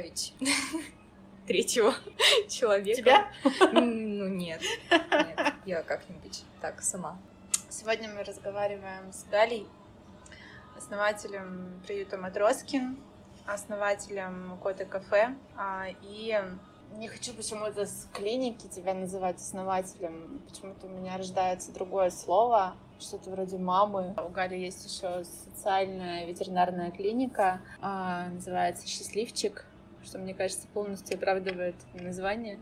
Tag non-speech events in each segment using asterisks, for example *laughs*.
представить *laughs* третьего *laughs* человека. Тебя? *laughs* Ну, нет. Нет, я как-нибудь так сама. Сегодня мы разговариваем с Галей, основателем приюта Матроскин, основателем Кота Кафе. а, И не хочу почему-то с клиники тебя называть основателем. Почему-то у меня рождается другое слово, что-то вроде мамы. У Гали есть еще социальная ветеринарная клиника, а, называется «Счастливчик», что, мне кажется, полностью оправдывает название,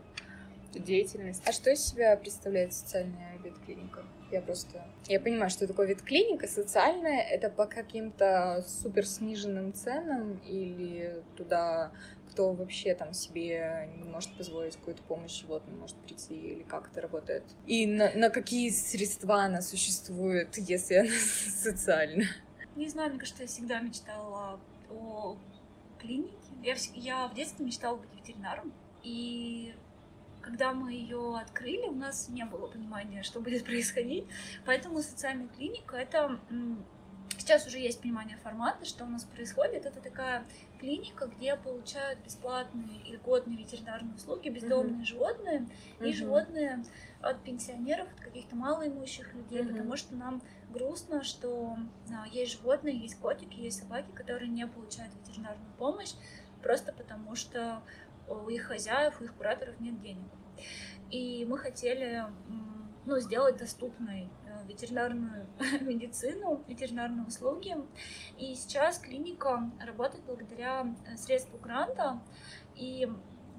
деятельность. А что из себя представляет социальная ветклиника? Я просто... Я понимаю, что такое ветклиника. Социальная — это по каким-то супер сниженным ценам или туда кто вообще там себе не может позволить какую-то помощь животным может прийти или как это работает? И на, на какие средства она существует, если она *laughs* социальна? Не знаю, мне кажется, я всегда мечтала о клинике. Я, я в детстве мечтала быть ветеринаром. И когда мы ее открыли, у нас не было понимания, что будет происходить. Поэтому социальная клиника это сейчас уже есть понимание формата, что у нас происходит. Это такая клиника, где получают бесплатные и льготные ветеринарные услуги бездомные животные и Мгм. животные от пенсионеров, от каких-то малоимущих людей, Мгм. потому что нам грустно, что а, есть животные, есть котики, есть собаки, которые не получают ветеринарную помощь просто потому, что у их хозяев, у их кураторов нет денег. И мы хотели ну, сделать доступной э, ветеринарную *laughs* медицину, ветеринарные услуги. И сейчас клиника работает благодаря э, средству гранта. И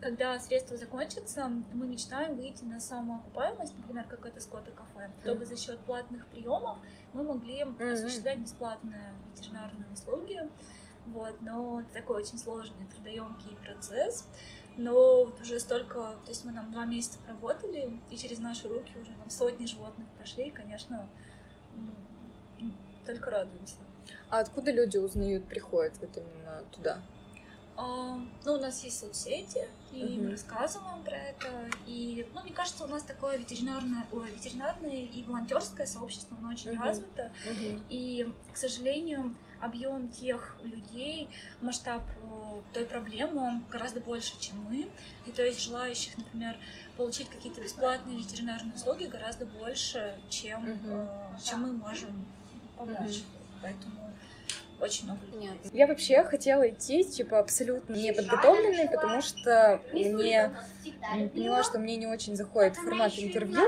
когда средства закончатся, мы мечтаем выйти на самоокупаемость, например, как это скотто кафе, чтобы за счет платных приемов мы могли осуществлять бесплатные ветеринарные услуги. Вот, но это такой очень сложный, трудоемкий процесс. Но вот уже столько, то есть мы там два месяца проработали, и через наши руки уже там сотни животных прошли, и, конечно, только радуемся. А откуда люди узнают, приходят вот именно туда? А, ну, у нас есть соцсети, и Мгм. мы рассказываем про это. И, ну, мне кажется, у нас такое ветеринарное, ой, ветеринарное и волонтерское сообщество, оно очень Мгм. развито. И, к сожалению, объем тех людей, масштаб э, той проблемы он гораздо больше, чем мы. И то есть желающих, например, получить какие-то бесплатные ветеринарные услуги гораздо больше, чем, э, чем мы можем помочь. Поэтому очень много. Я вообще хотела идти, типа, абсолютно неподготовленной, потому что мне поняла, что мне не очень заходит формат интервью,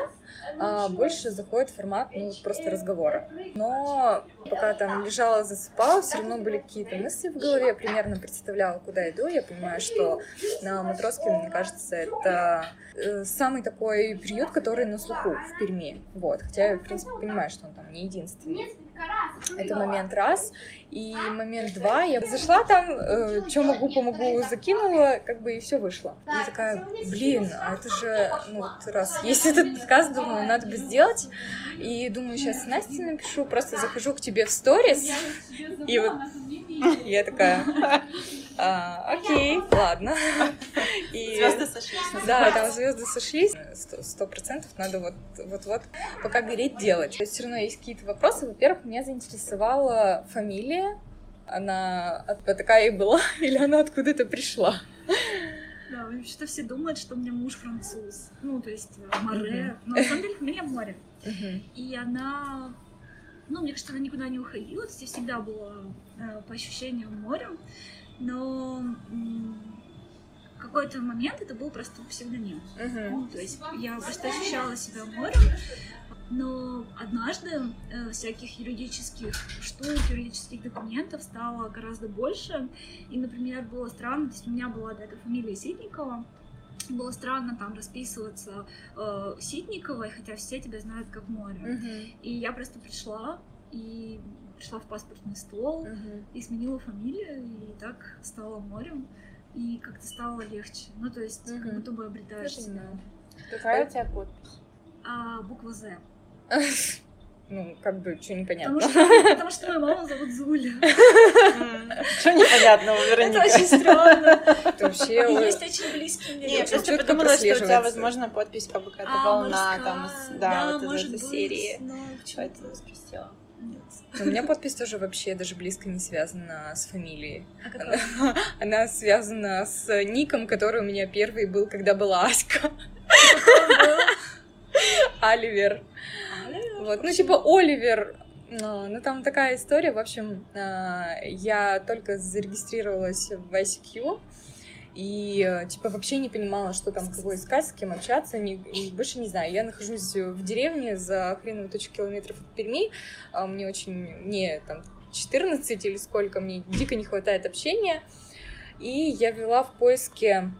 а больше заходит формат, ну, просто разговора. Но пока там лежала, засыпала, все равно были какие-то мысли в голове, я примерно представляла, куда иду. Я понимаю, что на Матроске, мне кажется, это э, самый такой приют, который на слуху в Перми. Вот. Хотя я, в принципе, понимаю, что он там не единственный. Это момент раз. И момент два, я зашла там, что могу, помогу, закинула, как бы и все вышло. И такая, блин, а это же, ну вот раз есть этот подкаст, думаю, надо бы сделать. И думаю, сейчас Насте напишу, просто захожу к тебе в сторис, и вот я такая, «А, окей, ладно. И- Звезды сошлись. да, там звезды сошлись. Сто- процентов надо вот вот вот пока гореть делать. То есть все равно есть какие-то вопросы. Во-первых, меня заинтересовала фамилия. Она такая и была, *laughs* или она откуда-то пришла? Да, вообще-то все думают, что у меня муж француз. Ну, то есть э, море. Но на самом деле фамилия море. И она, ну, мне кажется, она никуда не уходила, то есть я всегда была э, по ощущениям морем, но в какой-то момент это был просто псевдоним. Ну, то есть я просто ощущала себя морем, но однажды э, всяких юридических штук, юридических документов стало гораздо больше. И, например, было странно, то есть у меня была до этого фамилия Ситникова, было странно там расписываться э, Ситниковой, хотя все тебя знают как море. И я просто пришла и пришла в паспортный стол и сменила фамилию, и так стала морем. И как-то стало легче. Ну, то есть, как Мгм. будто бы обретаешь себя. Какая у тебя подпись? А, буква З. *laughs* Ну, как бы, что непонятно. Потому что, потому что мою маму зовут Зуля. *laughs* Что непонятного, Это Вероника? очень странно. Это вообще... И ой, есть очень близкие мне Не, я люди. просто подумала, что у тебя, возможно, подпись как какая-то А, волна, там, да, вот из может этой быть, серии. почему-то- Поэтому спросила. Нет. У меня подпись тоже вообще даже близко не связана с фамилией. А? Она, *laughs* она связана с ником, который у меня первый был, когда была Аська. *laughs* Оливер. Вот, ну типа Оливер. Ну, ну, там такая история, в общем, а, я только зарегистрировалась в ICQ, и э, типа вообще не понимала, что там кого искать, с кем общаться, не, больше не знаю. Я нахожусь в деревне за хреновую тысячу километров от Перми, а мне очень, мне там 14 или сколько, мне дико не хватает общения, и я вела в поиске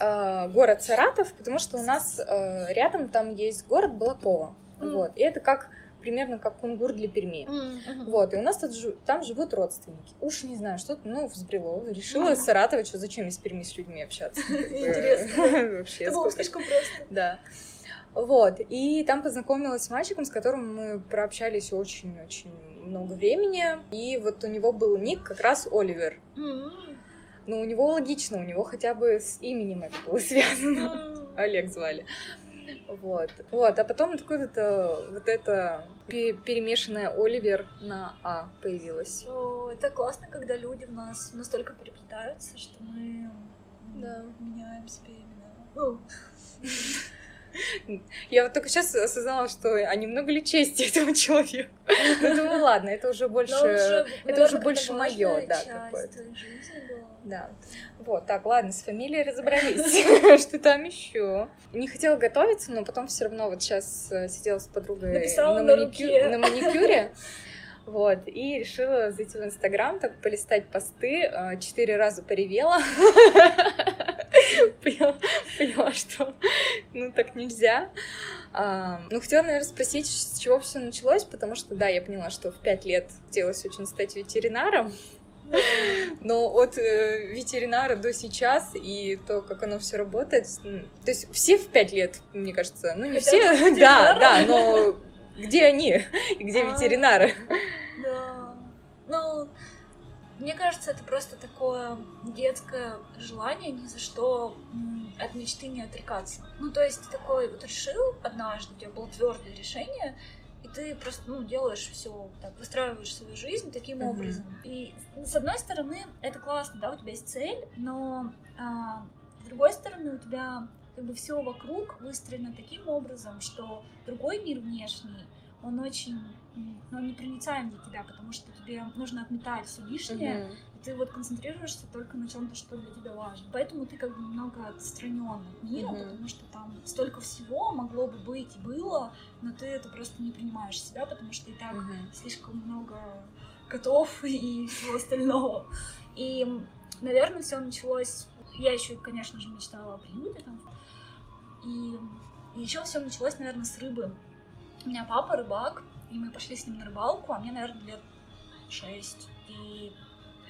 э, город Саратов, потому что у нас э, рядом там есть город Балакова, Мгм. вот, и это как примерно как Кунгур для Перми. Вот, и у нас тут там живут родственники. Уж не знаю, что-то, ну, взбрело. Решила из Саратова, что зачем из Перми с людьми общаться. *laughs* Интересно. *laughs* Вообще, Это было слишком просто. Да. Вот, и там познакомилась с мальчиком, с которым мы прообщались очень-очень много времени. И вот у него был ник как раз Оливер. М, Ну, у него логично, у него хотя бы с именем это было *laughs* связано. Олег звали. Вот. Вот, а потом откуда-то вот это пе- перемешанное Оливер на А появилось. О, Это классно, когда люди у нас настолько переплетаются, что мы Да. меняем себе имена. *laughs* Я вот только сейчас осознала, что а немного ли чести этого человека. Ну, думаю, ладно, это уже больше... уже, это уже больше важная да, какое-то. Да. Вот, так, ладно, с фамилией разобрались. *laughs* Что там еще? Не хотела готовиться, но потом все равно вот сейчас сидела с подругой на, на маникю- руке. на маникюре. Вот, и решила зайти в Инстаграм, так полистать посты, а, четыре раза поревела. *laughs* *laughs* Поняла, поняла, что ну так нельзя. А, ну, хотела, наверное, спросить, с чего все началось, потому что, да, я поняла, что в пять лет хотелось очень стать ветеринаром, но от э, ветеринара до сейчас и то, как оно все работает, то есть все в пять лет, мне кажется, ну не все, *laughs* да, да, но где они и *laughs* где А. ветеринары? Да. Ну, мне кажется, это просто такое детское желание ни за что от мечты не отрекаться. Ну, то есть ты такой вот решил однажды, у тебя было твердое решение, и ты просто, ну, делаешь все, так, выстраиваешь свою жизнь таким Мгм. образом. И ну, с одной стороны, это классно, да, у тебя есть цель, но а, с другой стороны, у тебя как бы все вокруг выстроено таким образом, что другой мир внешний, он очень он непроницаем для тебя, потому что тебе нужно отметать все лишнее, Мгм. и ты вот концентрируешься только на чем-то, что для тебя важно. Поэтому ты как бы немного отстранен от мира, Мгм. потому что там столько всего могло бы быть и было, но ты это просто не принимаешь себя, потому что и так Мгм. слишком много котов *laughs* и всего остального. И, наверное, все началось. Я еще, конечно же, мечтала о приюте там. И, еще все началось, наверное, с рыбы. У меня папа рыбак, и мы пошли с ним на рыбалку, а мне, наверное, лет шесть. И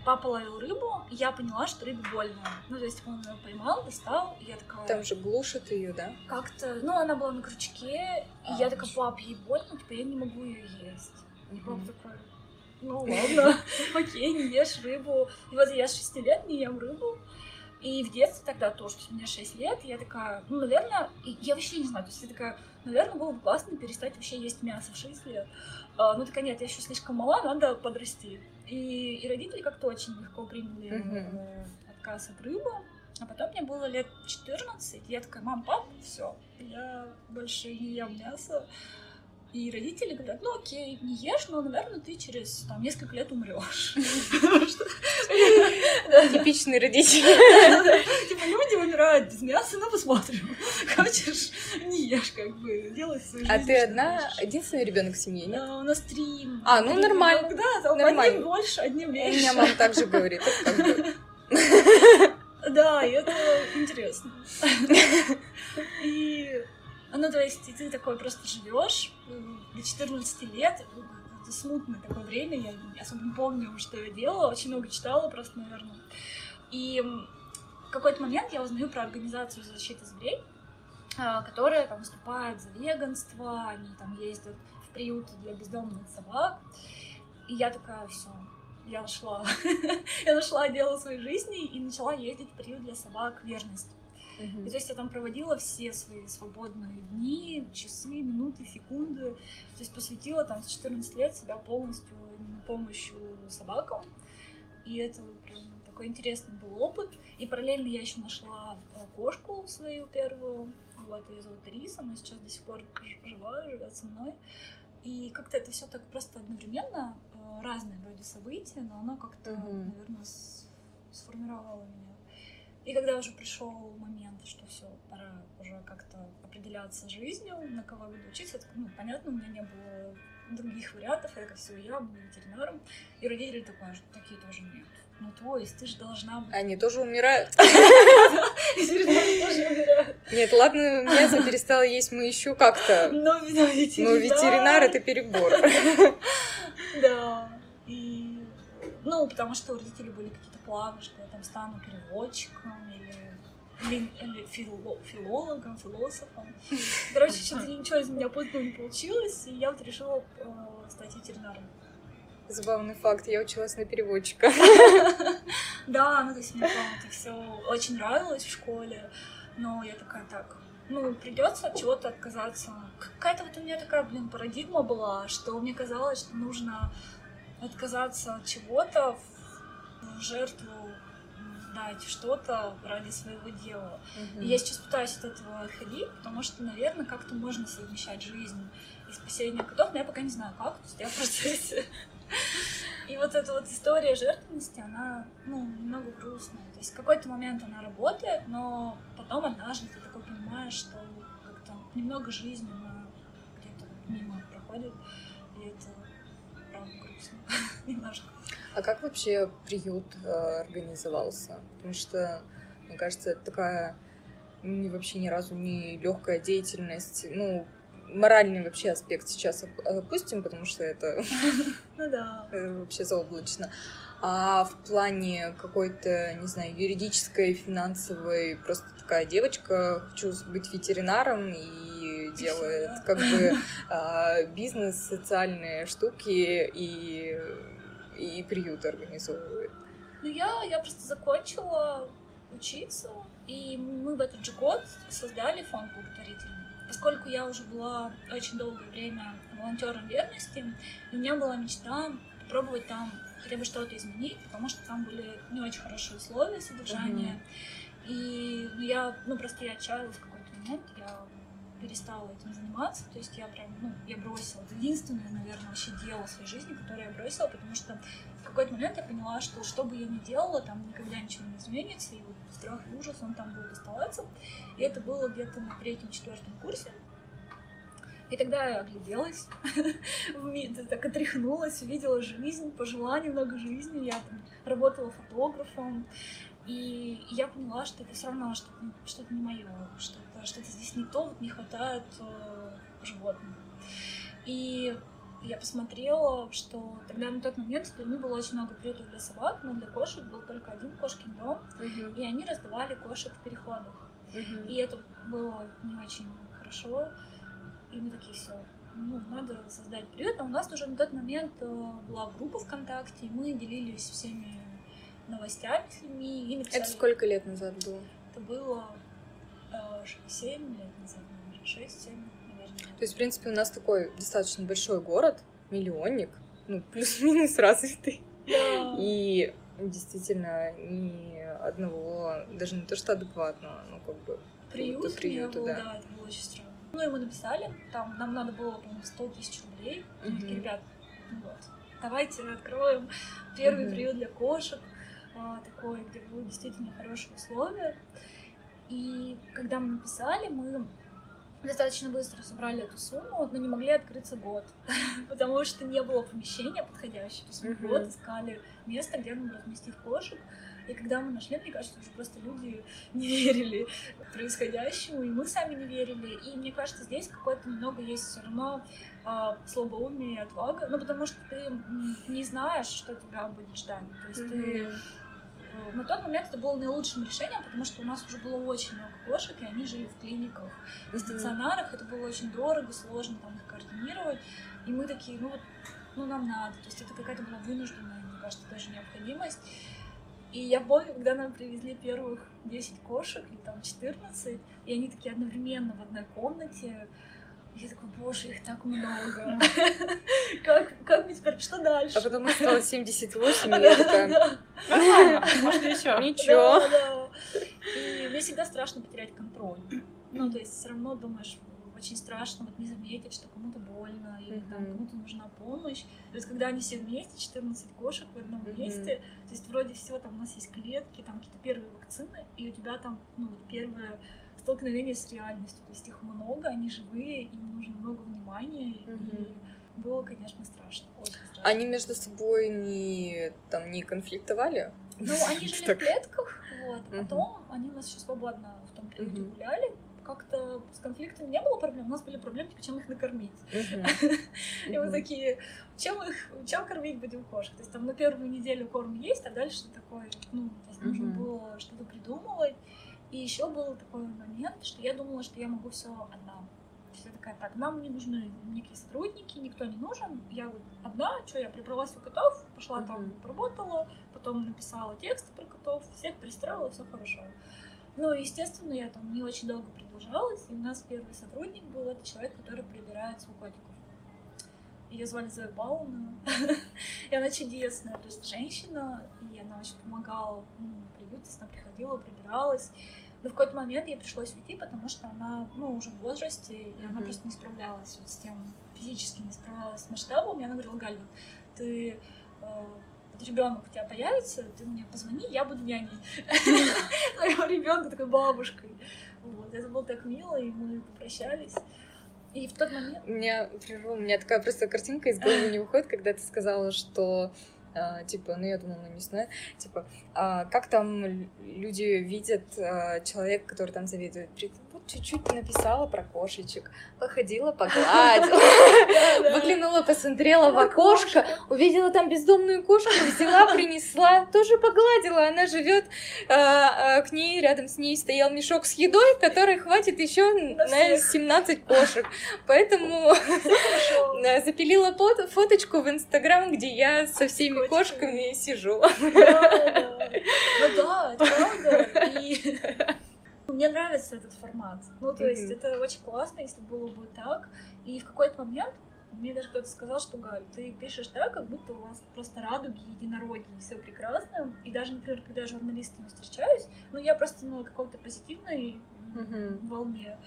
папа ловил рыбу, и я поняла, что рыбе больно. Ну, то есть он ее поймал, достал, и я такая... Там же глушат ее, да? Как-то, ну, она была на крючке, и А, я такая, пап, ей больно, типа, я не могу ее есть. И папа такой, ну ладно, *laughs* окей, не ешь рыбу. И вот я с 6 лет не ем рыбу. И в детстве тогда тоже, то есть мне 6 лет, и я такая, ну, наверное, и я вообще не знаю, то есть я такая, наверное, было бы классно перестать вообще есть мясо в 6 лет. А, ну, такая, нет, я еще слишком мала, надо подрасти. И, и родители как-то очень легко приняли э, отказ от рыбы. А потом мне было лет 14, и я такая, мам, пап, все, я больше не ем мясо. И родители говорят, ну окей, не ешь, но, наверное, ты через там, несколько лет умрешь. Типичный родитель. Типа люди умирают без мяса, ну посмотрим. Хочешь, не ешь, как бы, делай свою жизнь. А ты одна, единственный ребенок в семье, нет? У нас три. А, ну, нормально. Да, одним больше, одним У меньше. меня мама также говорит. Да, это интересно. И, ну, то есть, ты такой просто живешь до 14 лет, это смутное такое время, я особо не помню, что я делала, очень много читала просто, наверное. И в какой-то момент я узнаю про организацию защиты зверей, а, которая там выступает за веганство, они там ездят в приюты для бездомных собак. И я такая, все, я нашла. *laughs* я нашла дело своей жизни и начала ездить в приют для собак верность. И то есть я там проводила все свои свободные дни, часы, минуты, секунды. То есть посвятила там с 14 лет себя полностью именно помощью собакам. И это прям такой интересный был опыт. И параллельно я еще нашла э, кошку свою первую. Вот, ее зовут Риса, она сейчас до сих пор жива, живет со мной. И как-то это все так просто одновременно, э, разные вроде события, но оно как-то, Мгм. наверное, сформировало меня. И когда уже пришел момент, что все, пора уже как-то определяться жизнью, на кого я буду учиться, это, ну, понятно, у меня не было других вариантов, я как все, я буду ветеринаром. И родители такое, что такие тоже нет. Ну, то есть ты же должна быть... Они тоже умирают. *laughs* *laughs* Нет, ладно, мясо перестала есть мы еще как-то. Но ветеринар... Но ветеринар это перебор. *laughs* Да. И... Ну, потому что у родителей были какие-то планы, что я там стану переводчиком или, или, или фило- филологом, философом. Короче, что-то *laughs* ничего из меня путного не получилось, и я вот решила э, стать ветеринаром. Забавный факт, я училась на переводчика. *laughs* *laughs* Да, ну то есть мне прям это все очень нравилось в школе, но я такая так, ну придется от чего-то отказаться. Какая-то вот у меня такая, блин, парадигма была, что мне казалось, что нужно отказаться от чего-то в в жертву дать что-то ради своего дела. И я сейчас пытаюсь от этого отходить, потому что, наверное, как-то можно совмещать жизнь и спасение котов, но я пока не знаю как, то есть я в процессе. И вот эта вот история жертвенности, она, ну, немного грустная. То есть в какой-то момент она работает, но потом однажды ты такой понимаешь, что как-то немного жизни она где-то мимо проходит, и это правда грустно *laughs* немножко. А как вообще приют э, организовался? Потому что, мне кажется, это такая не вообще ни разу не легкая деятельность. Ну, моральный вообще аспект сейчас оп- опустим, потому что это *laughs* Ну да. э, вообще заоблачно. А в плане какой-то, не знаю, юридической, финансовой, просто такая девочка, хочу быть ветеринаром и делает как бы *laughs* а, бизнес, социальные штуки и, и приют организовывает. Ну, я, я просто закончила учиться, и мы в этот же год создали фонд благотворительный. Поскольку я уже была очень долгое время волонтером верности, у меня была мечта попробовать там хотя бы что-то изменить, потому что там были не очень хорошие условия содержания. И ну, я, ну просто я отчаялась в какой-то момент, я перестала этим заниматься, то есть я прям, ну, я бросила. Это единственное, наверное, вообще дело в своей жизни, которое я бросила, потому что в какой-то момент я поняла, что что бы я ни делала, там никогда ничего не изменится, и вот страх и ужас, он там будет оставаться. И это было где-то на третьем-четвертом курсе. И тогда я огляделась, *laughs* так отряхнулась, увидела жизнь, пожила немного жизни. Я там работала фотографом, и я поняла, что это все равно что-то, что-то не мое, что-то, что-то здесь не то, вот не хватает э, животных. И я посмотрела, что тогда на тот момент в Перми было очень много приютов для собак, но для кошек был только один кошкин дом, и они раздавали кошек в переходах. И это было не очень хорошо. И мы такие, все, ну, надо создать приют. А у нас уже на тот момент э, была группа ВКонтакте, и мы делились всеми новостями с людьми. И написали... Это сколько лет назад было? Это было 7 лет назад, наверное, 6-7, наверное. То есть, в принципе, у нас такой достаточно большой город, миллионник, ну, *laughs* плюс-минус развитый. Да. И действительно ни одного, даже не то что адекватного, ну, как бы, приют, приюта, был, да. да. это было очень странно. Ну, мы написали, там нам надо было, по-моему, 100 тысяч рублей. Такие, ребят, ну вот, давайте откроем первый Мгм. приют для кошек, а, такой, где будут действительно хорошие условия. И когда мы написали, мы достаточно быстро собрали эту сумму, но не могли открыться год, *laughs* потому что не было помещения подходящего. Мы Мгм. год искали место, где нам разместить кошек. И когда мы нашли, мне кажется, уже просто люди *laughs* не верили происходящему, и мы сами не верили. И мне кажется, здесь какое-то немного есть все равно а, слабоумие и отвага, ну потому что ты не знаешь, что тебя будет ждать. То есть ты Мгм. Э, На тот момент это было наилучшим решением, потому что у нас уже было очень много кошек, и они жили в клиниках, в стационарах. Это было очень дорого, сложно там их координировать. И мы такие, ну вот, ну нам надо. То есть это какая-то была вынужденная, мне кажется, даже необходимость. И я помню, когда нам привезли первых 10 кошек, или там 14, и они такие одновременно в одной комнате. Я такой, боже, их так много. *laughs* Как, как мне теперь, что дальше? А потом осталось *laughs* 78, и я такая, *laughs* можно еще. ничего. И мне всегда страшно потерять контроль. Ну, то есть все равно думаешь, очень страшно вот не заметить, что кому-то больно или там Мгм. кому-то нужна помощь. То есть когда они все вместе, 14 кошек в одном Мгм. месте, то есть вроде всего там у нас есть клетки, там какие-то первые вакцины, и у тебя там, ну, вот первое столкновение с реальностью. То есть их много, они живые, им нужно много внимания. Мгм. И было, конечно, страшно. Очень страшно. Они между собой не, там, не конфликтовали? Ну, *laughs* они жили Так. в клетках, вот. Мгм. Потом они у нас еще свободно в том периоде Мгм. гуляли. Как-то с конфликтами не было проблем. У нас были проблемы, типа, чем их накормить. *laughs* И мы такие, чем их, чем кормить будем кошек? То есть там на первую неделю корм есть, а дальше такой, ну, то есть нужно было что-то придумывать. И еще был такой момент, что я думала, что я могу все одна. То есть я такая, так, нам не нужны никакие сотрудники, никто не нужен. Я вот одна, что я прибралась у котов, пошла там, Мгм. поработала, потом написала текст про котов, всех пристроила, все хорошо. Ну, естественно, я там не очень долго продолжалась, и у нас первый сотрудник был это человек, который прибирает у котиков. Ее звали Зоя Павловна, *laughs* и она чудесная, то есть женщина, и она очень помогала ну, приюту, она приходила, прибиралась. Но в какой-то момент ей пришлось уйти, потому что она, ну, уже в возрасте, и она Мгм. просто не справлялась вот с тем, физически не справлялась с масштабом, и она говорила, Галя, вот ты э, вот ребенок у тебя появится, ты мне позвони, я буду няней. *laughs* Своего ребенка такой бабушкой. Вот, это было так мило, и мы попрощались. И в тот момент У меня прерву, у меня такая просто картинка из головы не выходит, когда ты сказала, что а, типа, ну я думала, ну не знаю, типа, а, как там люди видят а, человека, который там завидует? Чуть-чуть написала про кошечек, походила, *laughs* погладила, выглянула, посмотрела в окошко, увидела там бездомную кошку, взяла, принесла, тоже погладила. Она живет, к ней рядом с ней стоял мешок с едой, который хватит еще На на всех. 17 кошек. Поэтому *laughs* *laughs* запилила фото- фоточку в Инстаграм, где я со всеми кошками сижу. Ну да, правда. И мне нравится этот формат. Ну, то есть это очень классно, если было бы так. И в какой-то момент мне даже кто-то сказал, что Галь, ты пишешь так, как будто у вас просто радуги, единороги, все прекрасно. И даже, например, когда я с журналистами встречаюсь, ну, я просто на какой-то позитивной Мгм. волне.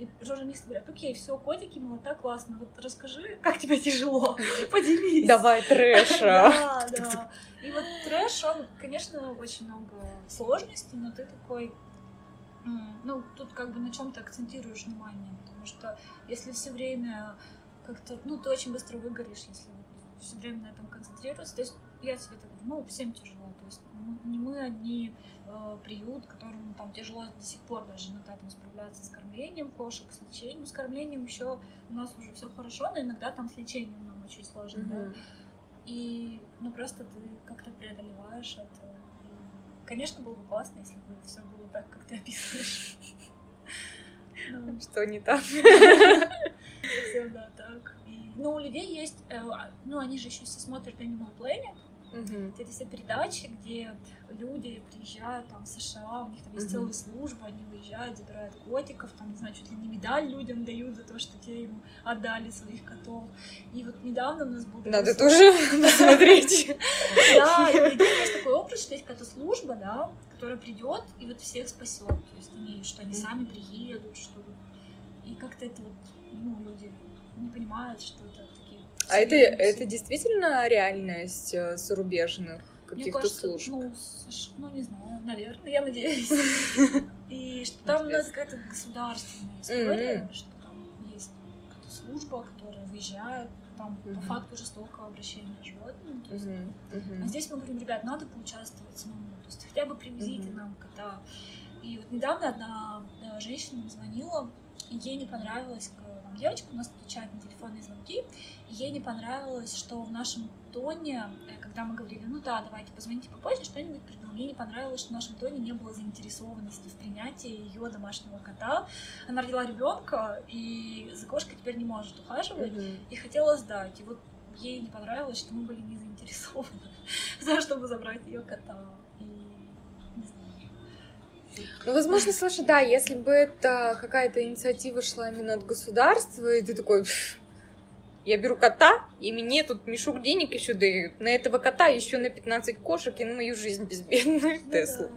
И журналисты говорят, окей, все, котики, молота, классно. Вот расскажи, как тебе тяжело, *laughs* поделись. Давай трэша. *laughs* Да, да. И вот трэш, он, конечно, очень много сложностей, но ты такой, ну, тут как бы на чем ты акцентируешь внимание, потому что если все время как-то, ну, ты очень быстро выгоришь, если все время на этом концентрируешься. То есть я тебе так говорю, ну, всем тяжело. То есть не мы одни э, приют, которым там тяжело до сих пор даже иногда там справляться с кормлением кошек, с лечением. С кормлением еще у нас уже все хорошо, но иногда там с лечением нам очень сложно. да. Мгм. И ну просто ты как-то преодолеваешь это. Конечно, было бы классно, если бы все было так, как ты описываешь. Что не так? совсем, да, так. И, Ну, у людей есть, э, ну, они же еще все смотрят Animal Planet, Мгм. это все передачи, где люди приезжают там в США, у них там есть Мгм. целая служба, они выезжают, забирают котиков, там, не знаю, чуть ли не медаль людям дают за то, что те им отдали своих котов. И вот недавно у нас был... Надо тоже *laughs* посмотреть. Да, и есть такой опыт, что есть какая-то служба, да, которая придет и вот всех спасет. То есть они, что они сами приедут, что и как-то это вот, ну, люди не понимают, что это. А это, это действительно реальность э, зарубежных каких-то служб? Ну, ну, не знаю, наверное, я надеюсь. *laughs* И что там у нас какая-то государственная история, что там есть какая-то служба, которая выезжает, там по факту жестокого обращения с животными. А здесь мы говорим, ребят, надо поучаствовать самому, то есть хотя бы привезите нам кота. И вот недавно одна женщина мне звонила, и ей не понравилось, девочка у нас отвечает на телефонные звонки, и ей не понравилось, что в нашем тоне, э, когда мы говорили, ну да, давайте позвоните попозже, что-нибудь придумаем. Ей не понравилось, что в нашем тоне не было заинтересованности в принятии ее домашнего кота. Она родила ребенка, и за кошкой теперь не может ухаживать Мгм. и хотела сдать. И вот ей не понравилось, что мы были не заинтересованы в том, чтобы забрать ее кота. Ну, возможно, слушай, да, если бы это какая-то инициатива шла именно от государства, и ты такой, я беру кота, и мне тут мешок денег еще дают. На этого кота еще на 15 кошек и на мою жизнь безбедную Ну Теслу.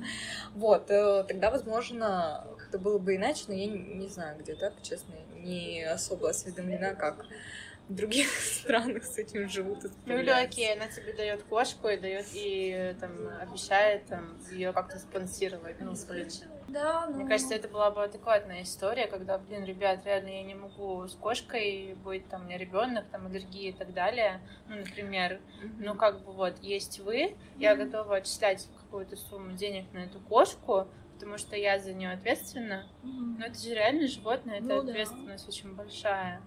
Вот, э, тогда, возможно, как-то было бы иначе, но я не, не знаю, где так, честно, не особо осведомлена, как в других *laughs* странах с этим живут. Ну или окей, она тебе дает кошку и дает и там обещает там ее как-то спонсировать. Ну, блин. Да, ну... Мне кажется, это была бы адекватная история, когда, блин, ребят, реально я не могу с кошкой быть, там, у меня ребенок, там, аллергии и так далее, ну, например, ну, как бы вот, есть вы, я Мгм. готова отчислять какую-то сумму денег на эту кошку, потому что я за нее ответственна, Мгм. но это же реально животное, это Ну да. ответственность очень большая,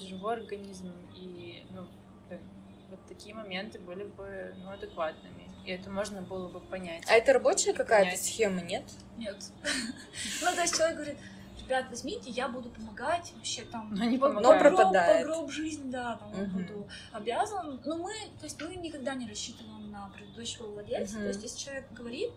живой организм, и, ну, блин, вот такие моменты были бы, ну, адекватными, и это можно было бы понять. А это рабочая какая-то схема, нет? Нет. *laughs* Ну, то есть человек говорит, ребят, возьмите, я буду помогать, вообще там... Но не по- помогает. по гроб- пропадает. По гроб жизнь, да, там Мгм. буду обязан. Но мы, то есть мы никогда не рассчитываем на предыдущего владельца. Мгм. То есть если человек говорит,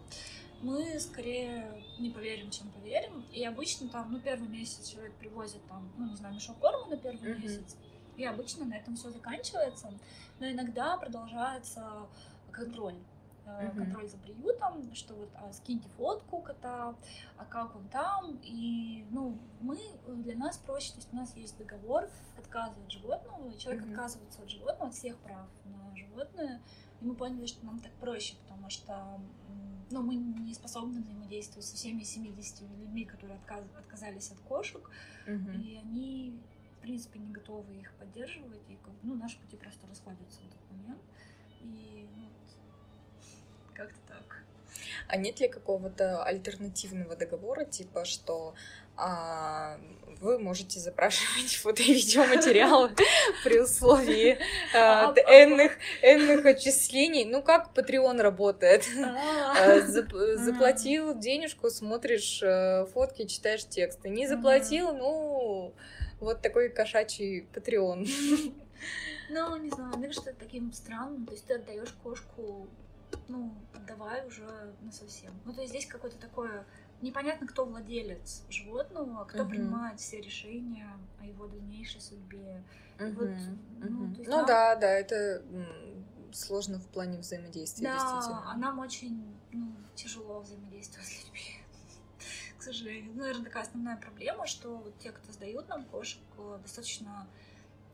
мы скорее не поверим, чем поверим. И обычно там, ну, первый месяц человек привозит там, ну, не знаю, мешок корма на первый Мгм. месяц. И обычно на этом все заканчивается. Но иногда продолжается контроль. Мгм. Контроль за приютом, что вот а, скиньте фотку кота, а как он там. И, ну, мы, для нас проще, то есть у нас есть договор отказа от животного, человек Мгм. отказывается от животного, от всех прав на животное. И мы поняли, что нам так проще, потому что ну, мы не способны взаимодействовать со всеми 70 людьми, которые отказ- отказались от кошек, Мгм. и они, в принципе, не готовы их поддерживать, и как бы, ну, наши пути просто расходятся в этот момент. И ну, вот, как-то так. А нет ли какого-то альтернативного договора, типа, что вы можете запрашивать *laughs* фото и видеоматериалы при условии а, А, а, энных, отчислений? Ну, как Patreon работает? *laughs* Э, зап- Заплатил денежку, смотришь э, фотки, читаешь тексты. Не заплатил, ну, вот такой кошачий Patreon. Ну, не знаю, мне кажется, это таким странным. То есть ты отдаешь кошку, ну, отдавай уже на совсем. Ну, то есть здесь какое-то такое непонятно, кто владелец животного, кто Мгм. принимает все решения о его дальнейшей судьбе. Мгм, Вот, ну, то есть Ну нам- да, да, это сложно в плане взаимодействия, Да, действительно. а нам очень ну, тяжело взаимодействовать с людьми. *laughs* К сожалению. Ну, наверное, такая основная проблема, что вот те, кто сдают нам кошек, э, достаточно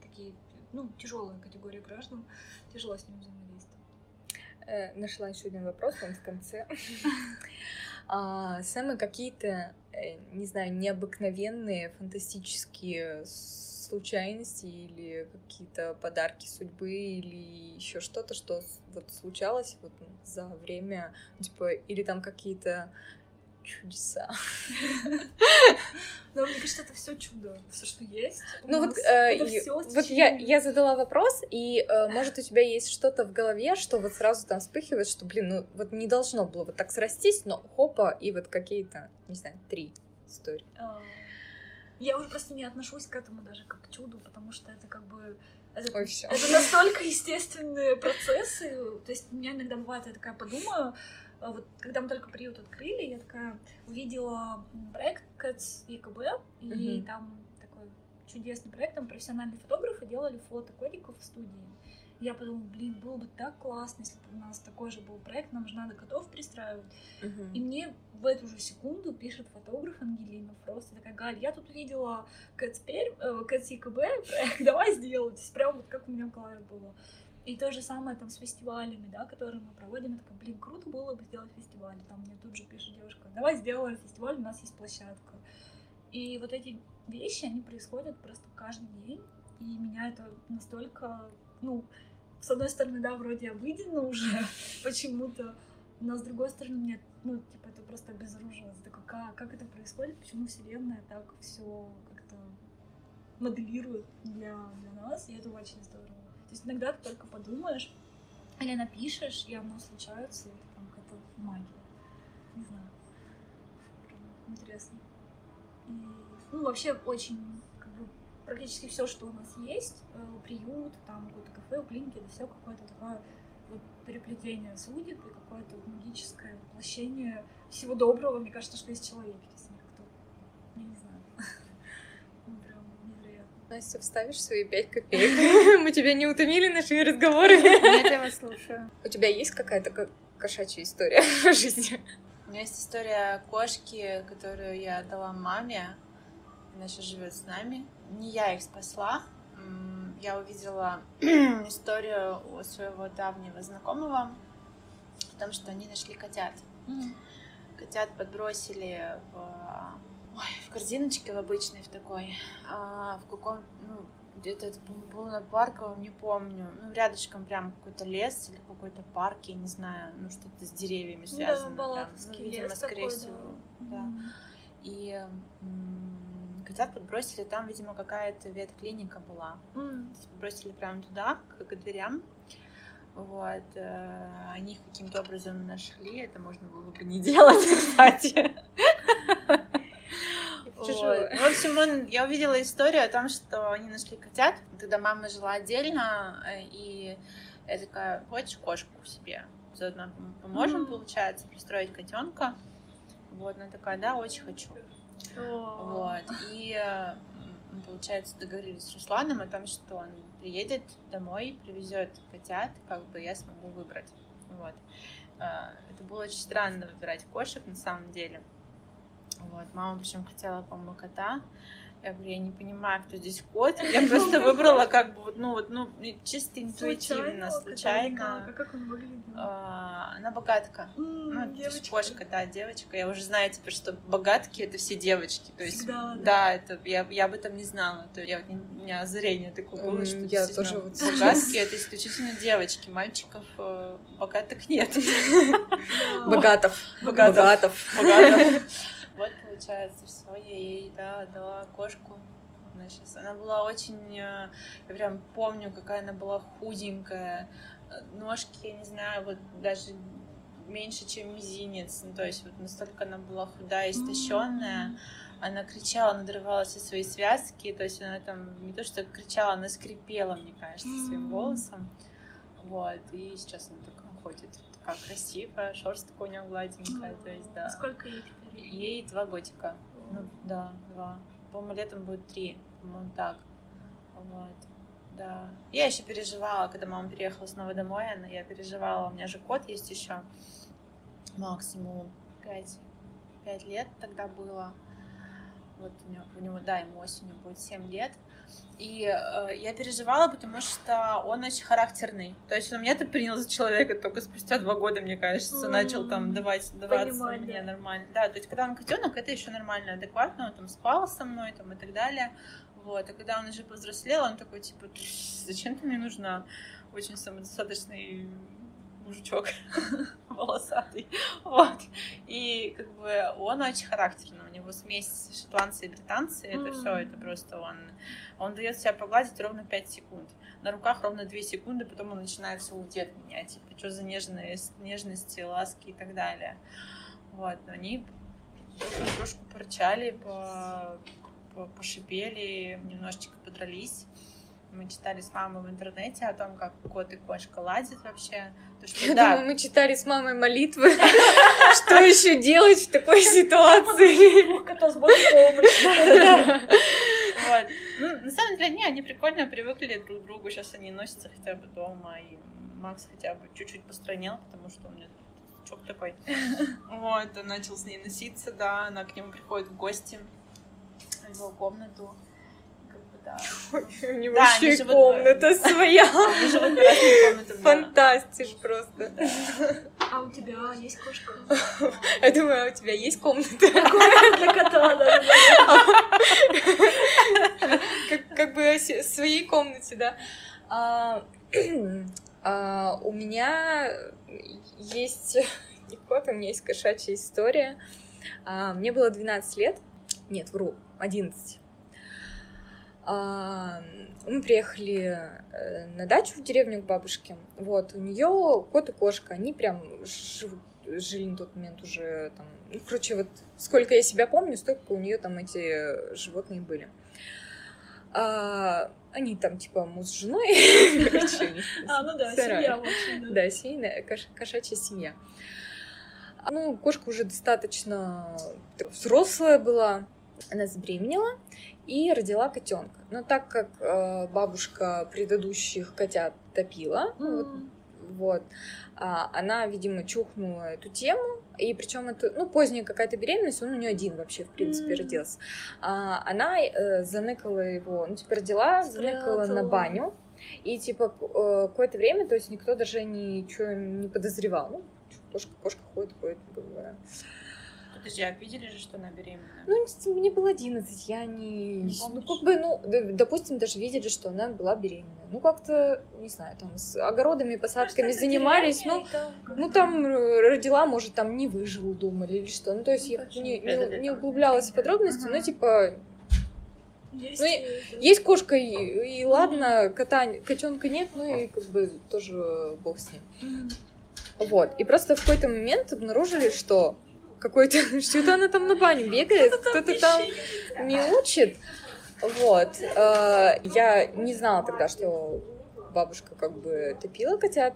такие, ну, тяжелые категории граждан, тяжело с ними взаимодействовать. Э, Нашла еще один вопрос, он в конце. *laughs* А, Самые какие-то, э, не знаю, необыкновенные, фантастические случайности или какие-то подарки судьбы или еще что-то, что вот случалось вот за время, типа, или там какие-то чудеса. Но мне кажется, это все чудо, все, что есть. Ну вот, э, вот я, я задала вопрос, и э, может у тебя есть что-то в голове, что вот сразу там вспыхивает, что, блин, ну вот не должно было вот так срастись, но хопа, и вот какие-то, не знаю, три истории. А, Я уже просто не отношусь к этому даже как к чуду, потому что это как бы... Это, Ой, всё. это настолько естественные процессы. То есть у меня иногда бывает, я такая подумаю, а вот когда мы только приют открыли, я такая увидела проект Cats ЕКБ, и Мгм. там такой чудесный проект, там профессиональные фотографы делали фото котиков в студии. Я подумала, блин, было бы так классно, если бы у нас такой же был проект, нам же надо котов пристраивать. И мне в эту же секунду пишет фотограф Ангелина просто такая, Галь, я тут видела Кэтс Пермь, э, проект, *laughs* давай сделать. Прям вот как у меня в голове было. И то же самое там с фестивалями, да, которые мы проводим. Я такая, блин, круто было бы сделать фестиваль. Там мне тут же пишет девушка, давай сделаем фестиваль, у нас есть площадка. И вот эти вещи, они происходят просто каждый день. И меня это настолько, ну, с одной стороны, да, вроде обыденно уже *laughs* почему-то, но с другой стороны, мне, ну, типа, это просто обезоруживает. Такой, как, как это происходит, почему Вселенная так все как-то моделирует для, для нас, и это очень здорово. То есть иногда ты только подумаешь или напишешь, и оно случается, и это там какая-то магия. Не знаю. Прям Интересно. И, ну, вообще очень, практически все, что у нас есть, э, приют, там какое-то кафе, у клиники, это все какое-то такое вот переплетение судеб и какое-то магическое воплощение всего доброго, мне кажется, что есть человек, если никто. Я не знаю. *laughs* Ну, прям невероятно. Настя, вставишь свои пять копеек? *laughs* Мы тебя не утомили нашими разговорами? Нет, я вас слушаю. У тебя есть какая-то ко- кошачья история *laughs* в жизни? У меня есть история кошки, которую я дала маме. Она сейчас живет с нами. Не я их спасла. Я увидела *clears throat* историю у своего давнего знакомого о том, что они нашли котят. Котят подбросили в, ой, в корзиночке в обычной, в такой, а, в каком, ну, где-то это было на парковом, не помню, ну, рядышком прям какой-то лес или какой-то парк, я не знаю, ну, что-то с деревьями связано. прям. Балаковский ну, видимо, лес скорее такой, да. всего, да. Мгм. И котят подбросили, там, видимо, какая-то ветклиника была. М. То есть Бросили прямо туда, к, дверям. Вот. э, Они их каким-то образом нашли. Это можно было бы не *laughs* делать, кстати. *laughs* Вот. В общем, он, я увидела историю о том, что они нашли котят. Тогда мама жила отдельно, э, и я такая, хочешь кошку себе? Заодно пом- поможем, Мгм. получается, пристроить котенка. Вот, она такая, да, очень хочу. Вот. И, э, получается, договорились с Русланом о том, что он приедет домой, привезет котят, как бы я смогу выбрать. Вот. Э, Это было очень странно выбирать кошек на самом деле. Вот. Мама причем хотела, по-моему, кота. Я говорю, я не понимаю, кто здесь кот. *laughs* Я просто выбрала как бы, вот, ну, вот, ну, чисто интуитивно, Случайно, Как он выглядит? А, Она богатка. Ну, кошка, да, девочка. Я уже знаю теперь, что богатки это все девочки. То есть, да. это я, я об этом не знала. То я, у меня озарение такое было, что я тоже вот богатки это исключительно девочки. Мальчиков э, богатых нет. *laughs* *laughs* Богатов. Богатов. Богатов. Богатых. Вот, получается, все, я ей да, дала кошку. Она сейчас, она была очень, э, я прям помню, какая она была худенькая, ножки, я не знаю, вот даже меньше, чем мизинец, ну, то есть вот настолько она была худая, истощенная, она кричала, надрывала все свои связки, то есть она там не то что кричала, она скрипела, мне кажется, своим голосом, вот, и сейчас она такая ходит, такая красивая, шерстка у нее гладенькая, то есть, да. Сколько ей? Ей два годика. Ну, да, два. По-моему, летом будет три. По-моему, так. Вот. Да. Я еще переживала, когда мама переехала снова домой, она, я переживала. У меня же кот есть еще. Максимум пять, пять лет тогда было. Вот у него, у него, да, ему осенью будет семь лет. И э, я переживала, потому что он очень характерный. То есть он меня-то принял за человека только спустя два года, мне кажется, М, начал там давать, даваться мне нормально. Да, то есть когда он котенок, это еще нормально, адекватно, он там спал со мной там и так далее. Вот, а когда он уже повзрослел, он такой, типа, «Ты зачем ты мне нужна? Очень самодостаточный мужичок *laughs* волосатый. Вот. И как бы он очень характерный. У него смесь шотландцы и британцы. Это М. все, это просто он... Он дает себя погладить ровно 5 секунд. На руках ровно 2 секунды, потом он начинает все уйти от меня. Типа, что за нежность, нежности, ласки и так далее. Вот. Но они друг дружку порычали, по, по- пошипели, немножечко подрались. Мы читали с мамой в интернете о том, как кот и кошка ладят вообще. *laughs* Что, Я да, думаю, мы читали с мамой молитвы. *laughs* Что еще делать в такой ситуации? Кота с Божьей помощью. *laughs* Вот. Ну, на самом деле, не, они прикольно привыкли друг к другу. Сейчас они носятся хотя бы дома. И Макс хотя бы чуть-чуть постранел, потому что у меня чок такой. Вот, он начал с ней носиться, да. Она к нему приходит в гости в его комнату. Да. У него Да, еще и живут- комната своя. *laughs* Фантастиш просто. А у тебя есть кошка? *laughs* Я думаю, а у тебя есть комната? *laughs* Для кота, да. Как, бы о се- своей комнате, да. А, *clears throat* а, у меня есть не кот, у меня есть кошачья история. А, мне было 12 лет. Нет, вру, 11. А, мы приехали э, на дачу в деревню к бабушке. Вот, у нее кот и кошка, они прям живут, жили на тот момент уже там. Ну, короче, вот сколько я себя помню, столько у нее там эти животные были. А, они там, типа, муж с женой. *laughs* Короче, *laughs* А, ну да, семья, в общем, да. Семейная, кош- кошачья семья. А, Ну, кошка уже достаточно взрослая была. Она забеременела и родила котенка. Но так как э, бабушка предыдущих котят топила, ну, вот, вот, а, она, видимо, чухнула эту тему. И причем это, ну, поздняя какая-то беременность, он у нее один вообще, в принципе, М. родился. А, она э, заныкала его, ну, типа, родила, заныкала на Спрятала. баню. И, типа, э, какое-то время, то есть никто даже ничего не подозревал. Ну, кошка, кошка ходит, ходит, говоря. Подожди, а видели же, что она беременна? Ну, не- мне было 11, я не... Не Ну, как бы, ну, допустим, даже видели, что она была беременная. Ну, как-то, не знаю, там, с огородами, посадками Просто занимались, ну, и там ну, там э, родила, может, там не выжил, думали, или что. Ну, то есть Ну, я точно. не, не, не углублялась в подробности, но, Ага. типа, Есть, Ну, э, есть кошка, и, и ладно, кота, котенка нет, ну, и как бы тоже бог с ним. Вот. И просто в какой-то момент обнаружили, что какой-то *laughs* что-то она там на баню бегает, кто-то там мяучит. Вот. Э, Я не знала тогда, что бабушка как бы топила котят.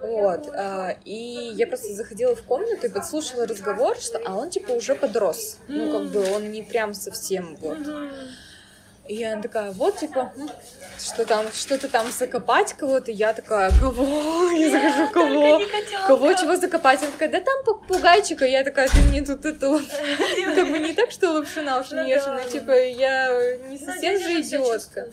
Вот. Э, И я просто заходила в комнату и подслушала разговор, что а он типа уже подрос. Ну, как бы он не прям совсем вот. И я такая, вот, типа, что там, что-то там закопать кого-то. Я такая, кого? *laughs* Я захожу, кого? Кого чего закопать? Она такая, да там попугайчика. Я такая, ты мне тут это... *laughs* лап- Как бы не так, что лапшу на уши Ну не ешь, да, но да. типа я не Ну, совсем же идиотка.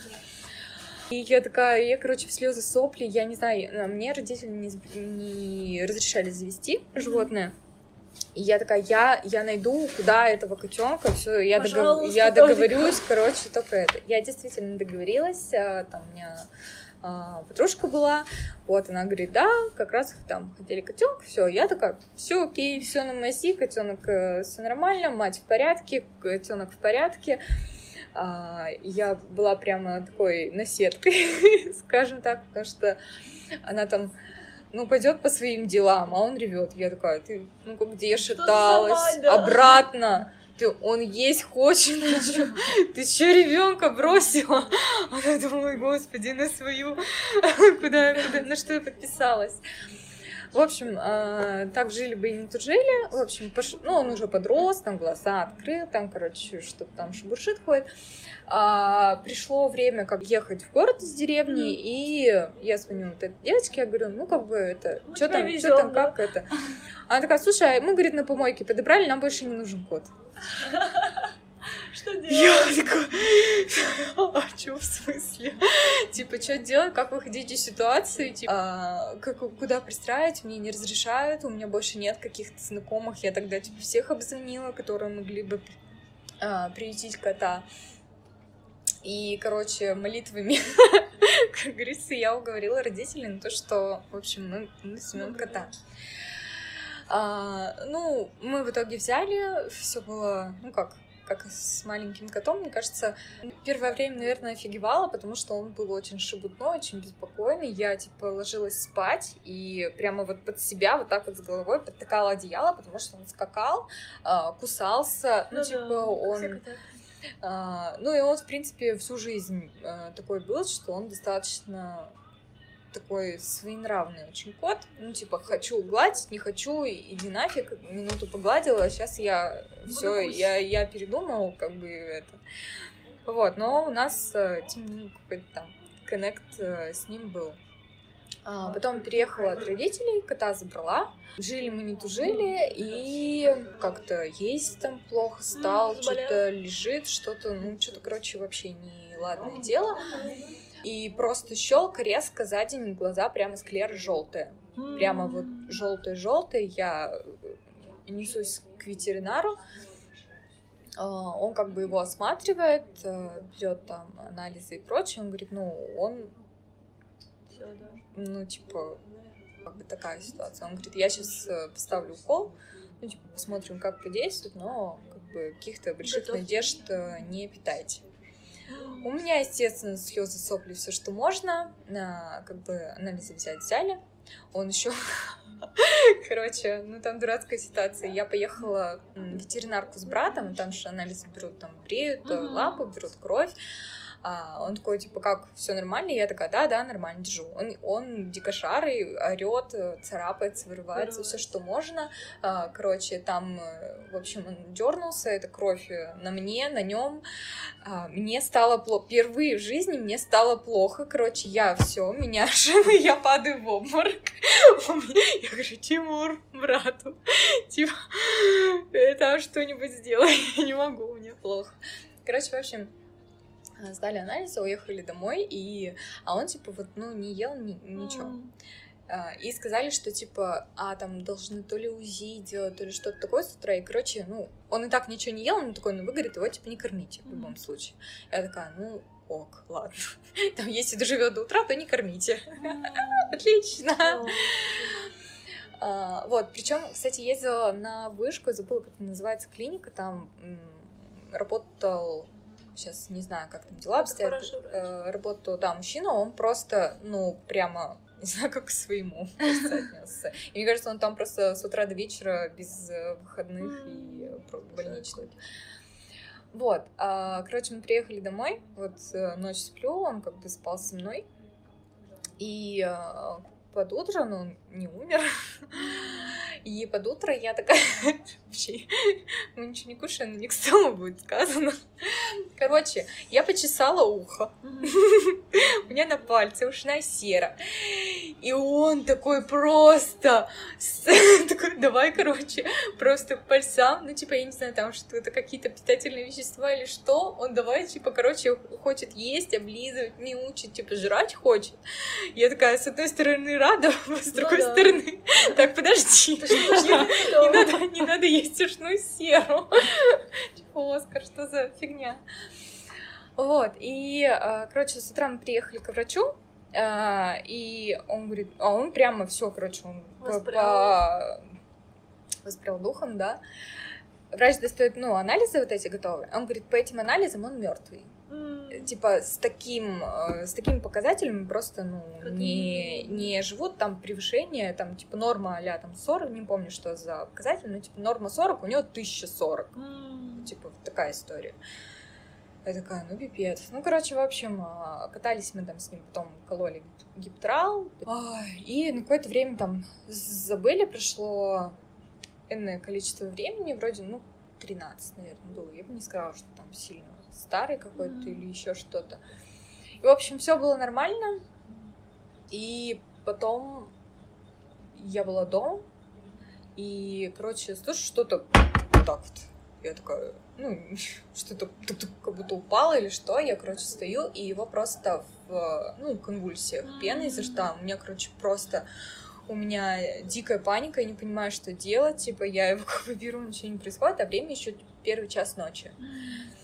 И я такая, я, короче, в слезы сопли, я не знаю, э, мне родители не, не разрешали завести животное. И я такая, я, я найду, куда этого котенка, все, я, догов- я договорюсь, короче, только это. Я действительно договорилась, а, там у меня а, подружка была, вот, она говорит, да, как раз там хотели котенка, все, я такая, все окей, все на мази, котенок все нормально, мать в порядке, котенок в порядке. А, я была прямо такой наседкой, *laughs* скажем так, потому что она там, ну, пойдет по своим делам, а он ревет. Я такая, ты, ну, где шаталась, да? обратно. Ты, он есть хочет, ты чё ребенка бросила? Она думала, господи, на свою, куда, куда, на что я подписалась. В общем, а, так жили бы и не тужили. В общем, пош- ну, он уже подрос, там глаза открыл, там, короче, что-то там шебуршит ходит. А, пришло время, как ехать в город из деревни, и я звоню вот этой девочке, я говорю, ну, как бы это, Мы что там, что там, да. как это? Она такая, слушай, а мы, говорит, на помойке подобрали, нам больше не нужен кот. Что делать? Я такая, *laughs* а что в смысле? Типа, что делать, как выходить из ситуации, типа, а, как, куда пристраивать, мне не разрешают, у меня больше нет каких-то знакомых, я тогда, типа, всех обзвонила, которые могли бы а, приютить кота. И, короче, молитвами, *laughs* как говорится, я уговорила родителей на то, что, в общем, мы, мы возьмем кота. А, ну, мы в итоге взяли, все было, ну как, как с маленьким котом, мне кажется, первое время, наверное, офигевала, потому что он был очень шебутной, очень беспокойный. Я, типа, ложилась спать и прямо вот под себя вот так вот с головой подтыкала одеяло, потому что он скакал, а, кусался, ну, Ну типа, да, он... А, ну и он, в принципе, всю жизнь а, такой был, что он достаточно такой своенравный очень кот. Ну, типа, хочу гладить, не хочу, иди нафиг. Минуту погладила, а сейчас я все, Выкусь. я, я передумал, как бы это. Вот, но у нас, э, тем не менее, какой-то там коннект э, с ним был. А, потом переехала от родителей, кота забрала. Жили мы не тужили, и как-то есть там плохо стал, что-то лежит, что-то, ну, что-то, короче, вообще не ладное дело. И просто щелка резко за день глаза прямо склер желтые. Прямо вот желтые-желтые. Я э, несусь к ветеринару. А, Он как бы его осматривает, э, берет там анализы и прочее. Он говорит, ну, он ну, типа, как бы такая ситуация. Он говорит, я сейчас поставлю укол, ну, типа, посмотрим, как подействует, но как бы каких-то больших надежд э, не питайте. У меня, естественно, слезы, сопли, все, что можно. А, как бы анализы взять взяли. Он еще, *laughs* короче, ну там дурацкая ситуация. Я поехала в ветеринарку с братом, там же анализы берут, там бреют э, лапы, берут кровь. А он такой, типа, как, все нормально? Я такая, да, да, нормально, держу. Он, он дико шарый, орет, царапается, вырывается, все, что можно. А, короче, там, э, в общем, он дернулся, это кровь э, на мне, на нем. А, мне стало плохо. Впервые в жизни мне стало плохо. Короче, я все, меня *laughs* шины, я падаю в обморок. Я говорю, Тимур, брату, типа, там что-нибудь сделай. Я не могу, мне плохо. Короче, в общем, сдали анализы, уехали домой, и... а он, типа, вот, ну, не ел ни... ничего. Mm. И сказали, что, типа, а, там, должны то ли УЗИ делать, то ли что-то такое с утра, и, короче, ну, он и так ничего не ел, он такой, ну, выгорит, его, типа, не кормите, в любом случае. Я такая, ну, ок, ладно. *laughs* Там, если доживет до утра, то не кормите. *laughs* Отлично. А, вот, причем, кстати, ездила на вышку, забыла, как это называется, клиника, там работал сейчас не знаю, как там дела обстоят, э, работал, да, мужчина, он просто, ну, прямо, *laughs* не знаю, как к своему отнесся. И мне кажется, он там просто с утра до вечера без э, выходных и больничных. Вот, а, короче, мы приехали домой, вот э, ночь сплю, он как бы спал со мной, и а, под утро, ну, не умер. *laughs* И под утро я такая, *laughs* вообще, мы ничего не кушаем, но не к столу будет сказано. *laughs* Короче, я почесала ухо. У меня на пальце ушная сера. И он такой просто, такой, давай, короче, просто пальцам, ну, типа, я не знаю, там что-то, какие-то питательные вещества или что, он давай, типа, короче, хочет есть, облизывать, не учит, типа, жрать хочет. Я такая, с одной стороны, рада, *laughs* с другой ну, стороны, так, подожди, не *laughs* надо, не надо есть ушную серу. *laughs* Типа, Оскар, что за фигня? Вот, и, а, короче, с утра мы приехали к врачу, а, и он говорит, а он прямо все, короче, он воспрял. воспрял духом, да. Врач достает, ну, анализы вот эти готовые. Он говорит, по этим анализам он мертвый. Mm. Типа с таким, э, с такими показателями просто, ну, не, не живут, там превышение, там, типа, норма а там 40, не помню, что за показатель, но, типа, норма 40, у него 1040. Mm. Типа, такая история. Я такая, ну, пипец. Ну, короче, в общем, а, катались мы там с ним, потом кололи гиптрал. И на какое-то время там забыли, прошло энное количество времени, вроде, ну, 13, наверное, было. Я бы не сказала, что там сильно старый какой-то mm-hmm. или еще что-то. И, в общем, все было нормально. И потом я была дома, и, короче, слышу что-то вот так вот. Я такая, ну, *laughs* что-то как будто упало или что. Я, короче, стою, и его просто в, ну, конвульсиях пена изо рта. У меня, короче, просто у меня дикая паника, я не понимаю, что делать, типа, я его *laughs* как бы беру, ничего не происходит, а время еще первый час ночи. А,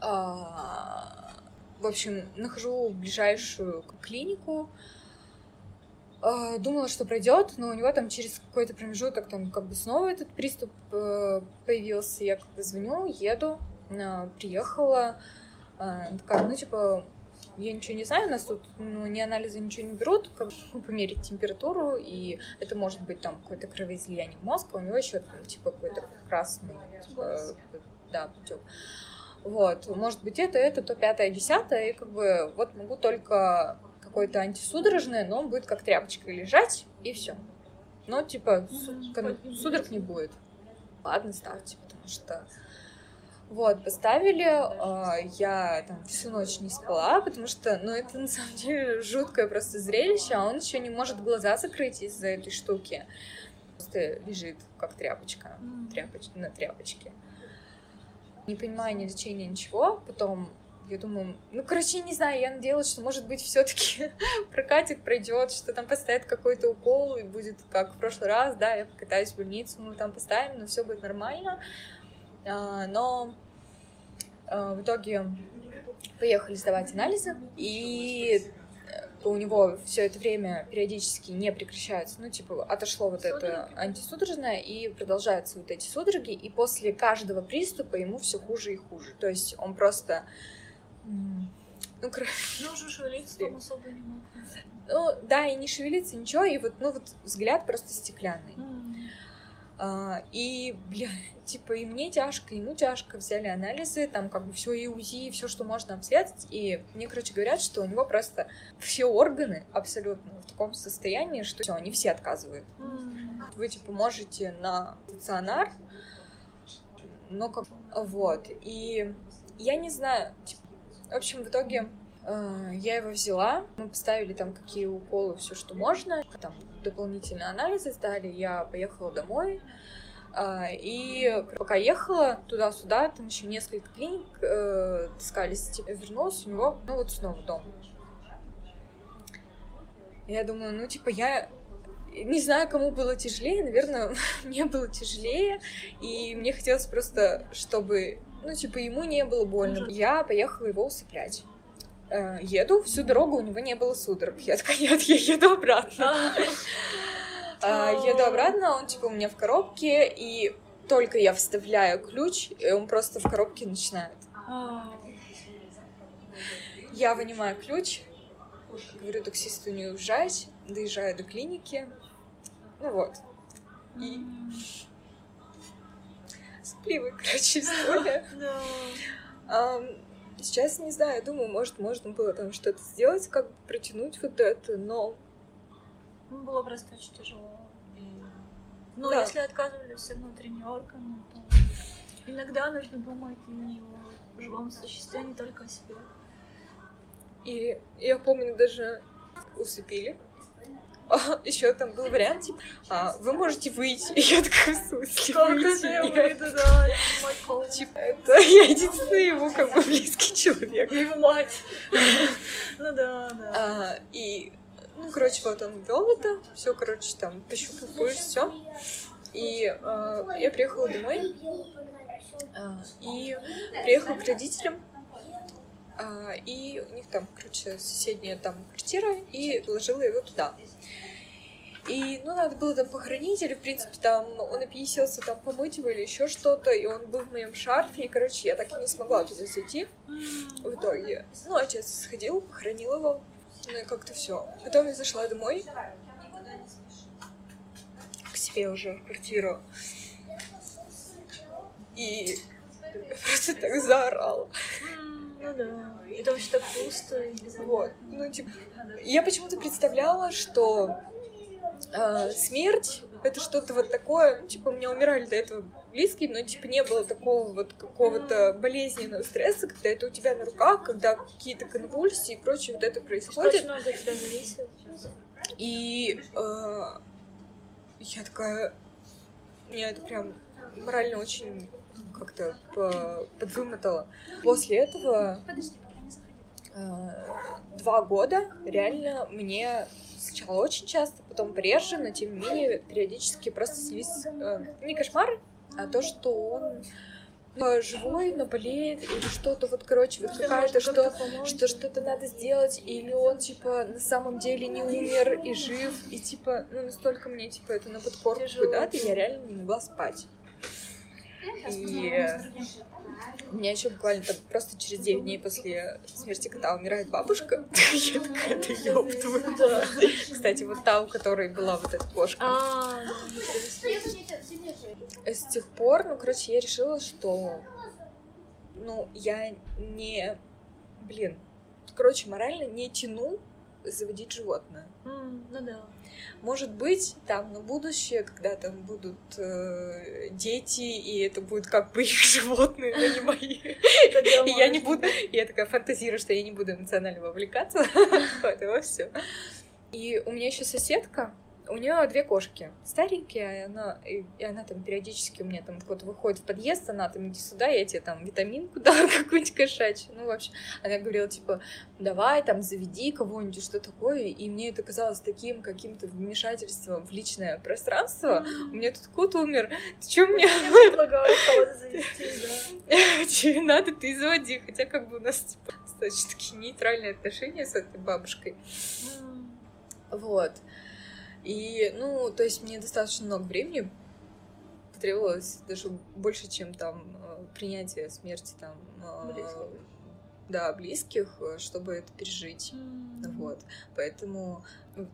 в общем, нахожу ближайшую клинику, а, думала, что пройдет, но у него там через какой-то промежуток там как бы снова этот приступ э, появился. Я как бы звоню, еду, а, приехала, такая, ну типа я ничего не знаю, у нас тут ну, ни анализы ничего не берут, как бы померить температуру, и это может быть там какое-то кровоизлияние в мозг, а у него еще типа какой-то красный, типа, да, путек. Вот, может быть это, это, то пятое, десятое, и как бы вот могу только какое-то антисудорожное, но он будет как тряпочка лежать, и все. Но, типа, судорог не будет. Ладно, ставьте, потому что вот, поставили, а, я там всю ночь не спала, потому что, ну, это на самом деле жуткое просто зрелище, а он еще не может глаза закрыть из-за этой штуки. Просто лежит, как тряпочка, тряпоч... на тряпочке. Не понимаю ни лечения, ничего, потом я думаю, ну, короче, не знаю, я надеялась, что, может быть, *laughs* все-таки прокатит, пройдет, что там поставят какой-то укол, и будет как в прошлый раз, да, я покатаюсь в больницу, мы там поставим, но все будет нормально. А, но а, в итоге поехали сдавать анализы, и э, у него все это время периодически не прекращается, ну, типа, отошло вот это антисудорожное, и продолжаются вот эти судороги, и после каждого приступа ему все хуже и хуже. То есть он просто... Ну, короче... Ну, уже шевелиться там особо не мог. Ну, да, и не шевелиться, ничего, и вот, ну, вот взгляд просто стеклянный. Mm. А, и, *laughs* бля, типа, и мне тяжко, ему тяжко, взяли анализы, там как бы все и УЗИ, все, что можно обследовать, и мне, короче, говорят, что у него просто все органы абсолютно в таком состоянии, что все, они все отказывают. Вы, типа, можете на стационар, но как... Вот, и я не знаю, типа, в общем, в итоге я его взяла, мы поставили там какие уколы, все, что можно, там дополнительные анализы сдали, я поехала домой, э, и пока ехала туда-сюда, там еще несколько клиник э, таскались, типа, вернулась у него, ну вот снова дом. Я думаю, ну, типа, я не знаю, кому было тяжелее, наверное, *laughs* мне было тяжелее, и мне хотелось просто, чтобы, ну, типа, ему не было больно. Я поехала его усыплять. Э, еду, всю дорогу у него не было судорог. Я такая, нет, я еду обратно. *laughs* А, еду обратно, он, типа, у меня в коробке, и только я вставляю ключ, и он просто в коробке начинает. Я вынимаю ключ, говорю таксисту не уезжать, доезжаю до клиники, ну вот. И... Сопливая, короче, история. *laughs* Сейчас не знаю, думаю, может, можно было там что-то сделать, как бы протянуть вот это, но... Ну, было просто очень тяжело. Ну, да. если отказывались все внутренние органы, то иногда нужно думать и о живом существе, не только о себе. И я помню, даже усыпили *laughs* еще там был вариант, типа, а, вы можете выйти. *laughs* И я такая, в смысле выйти? Я выйду, да, Типа, это *laughs* я единственный его как бы близкий человек. Его мать. Ну да, да. А, и, ну, короче, вот он вел это, все, короче, там, пощупал пульс, все. И а, я приехала домой, и приехала к родителям, и у них там, короче, соседняя там квартира, и положила его туда. И, ну, надо было там похоронить, или, в принципе, там он описался, там помыть его или еще что-то, и он был в моем шарфе, и, короче, я так и не смогла туда зайти в итоге. Ну, отец сходил, похоронил его, ну и как-то все. Потом я зашла домой, к себе уже в квартиру, и *laughs* просто так заорала. Ну да. И там все так пусто. И вот. Ну, типа, я почему-то представляла, что э, смерть это что-то вот такое, ну, типа, у меня умирали до этого близкие, но, типа, не было такого вот какого-то болезненного стресса, когда это у тебя на руках, когда какие-то конвульсии и прочее вот это происходит. Очень много тебя зависит. И э, я такая, меня это прям морально очень как-то подвымотала. После этого э, два года реально мне сначала очень часто, потом реже, но тем не менее периодически просто снились э, не кошмары, а то, что он э, живой, но болеет, или что-то вот, короче, вот какая-то, что, что что-то надо сделать, или он, типа, на самом деле не умер и жив, и, типа, ну, настолько мне, типа, это на подкорку куда-то, я реально не могла спать. И у меня еще буквально там просто через 9 дней после смерти кота умирает бабушка. *laughs* Я такая, да ёб твою Кстати, вот та, у которой была вот эта кошка. А, С тех пор, ну, короче, я решила, что, ну, я не, блин, короче, морально не тяну заводить животное. ну да. Может быть, там на будущее, когда там будут э, дети, и это будет как бы их *laughs* животные, но не мои. И я не буду... Я такая фантазирую, что я не буду эмоционально вовлекаться. *laughs* Вот, и все. И у меня еще соседка, у нее две кошки старенькие, и она, и, и она там периодически у меня там кто-то выходит в подъезд, она там иди сюда, я тебе там витаминку *laughs* дам какую-нибудь кошачью. Ну, вообще, она говорила, типа, давай там заведи кого-нибудь, что такое. И мне это казалось таким каким-то вмешательством в личное пространство. У меня тут кот умер. Ты что мне... Я предлагала *laughs* кого-то завести, да. Тебе надо, ты заводи. Хотя как бы у нас типа, достаточно такие нейтральные отношения с этой бабушкой. Вот. И, ну, то есть мне достаточно много времени потребовалось, даже больше, чем там э, принятие смерти там э, да, близких, э, чтобы это пережить. Вот. Поэтому,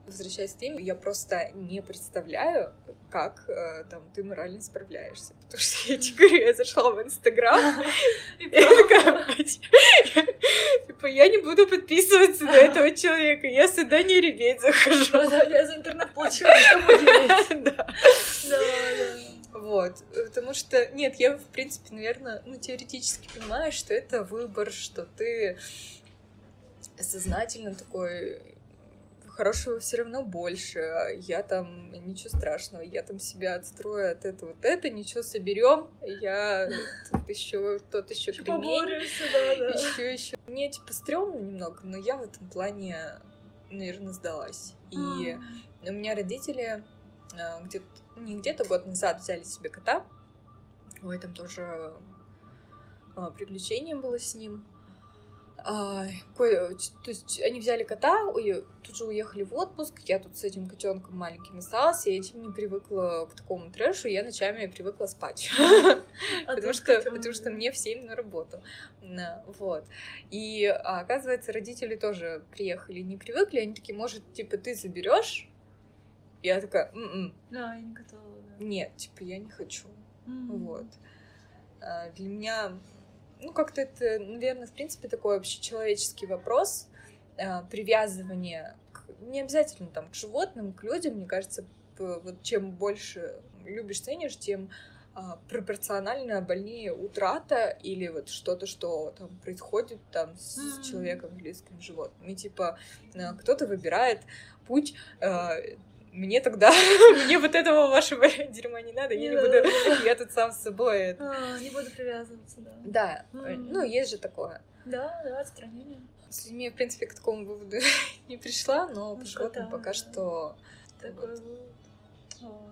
возвращаясь к теме, я просто не представляю, как э, там ты морально справляешься. Потому что я тебе говорю, я зашла в Инстаграм, *laughs* и такая, типа, я не буду подписываться на этого человека, я сюда не реветь захожу. Я за интернет получила, что. Да, да. Вот, потому что, нет, я, в принципе, наверное, ну, теоретически понимаю, что это выбор, что ты сознательно такой хорошего все равно больше. Я там ничего страшного, я там себя отстрою от этого вот это, ничего соберем. Я тут еще тот еще кремень. Еще еще. Мне типа стрёмно немного, но я в этом плане, наверное, сдалась. И у меня родители а, где-то не где-то год назад взяли себе кота. Ой, там тоже а, приключение было с ним. А, то есть они взяли кота, тут же уехали в отпуск, я тут с этим котенком маленьким осталась, я этим не привыкла к такому трэшу, я ночами привыкла спать. А *laughs* Потому что, потому что мне в 7 на работу. Вот. И оказывается, родители тоже приехали, не привыкли, они такие, может, типа, ты заберешь? Я такая, м-м. Да, я не готова. Да. Нет, типа, я не хочу. Вот. А, для меня ну, как-то это, наверное, в принципе, такой общечеловеческий вопрос э, привязывания к, не обязательно там к животным, к людям, мне кажется, вот чем больше любишь, ценишь, тем а, пропорционально больнее утрата или вот что-то, что там происходит там с mm-hmm. человеком близким животным. И типа э, кто-то выбирает путь э, мне тогда, *laughs* мне вот этого вашего *laughs* дерьма не надо, я не буду, *laughs* я тут сам с собой. А, не буду привязываться, да. Да, ну, есть же такое. Да, да, отстранение. С людьми, в принципе, к такому выводу не пришла, но по животным пока что... Такой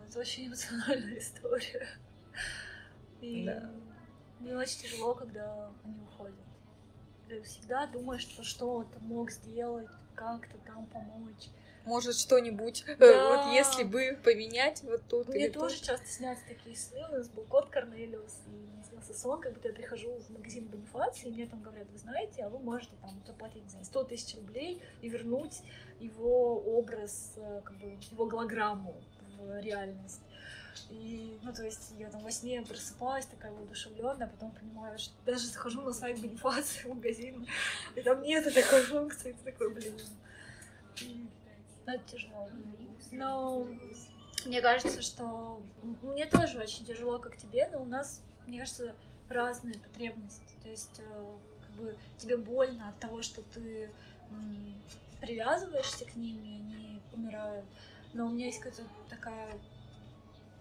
Это очень эмоциональная история. И мне очень тяжело, когда они уходят. Ты всегда думаешь, что что-то мог сделать, как-то там помочь может что-нибудь, э, да. вот если бы поменять вот тут Мне тоже тут. часто снятся такие сны, у нас был кот Корнелиус, и мне снился сон, как будто я прихожу в магазин Бонифации, и мне там говорят, вы знаете, а вы можете там заплатить, не знаю, 100 тысяч рублей и вернуть его образ, э, как бы, его голограмму в реальность. И, ну, то есть, я там во сне просыпалась такая воодушевленная, а потом понимаю, что даже захожу на сайт Бонифации в магазин, и там нет такой функции, ты такой, блин. Это тяжело. Но мне кажется, что мне тоже очень тяжело, как тебе, но у нас, мне кажется, разные потребности. То есть, э, как бы тебе больно от того, что ты привязываешься к ним, и они умирают. Но у меня есть какая-то такая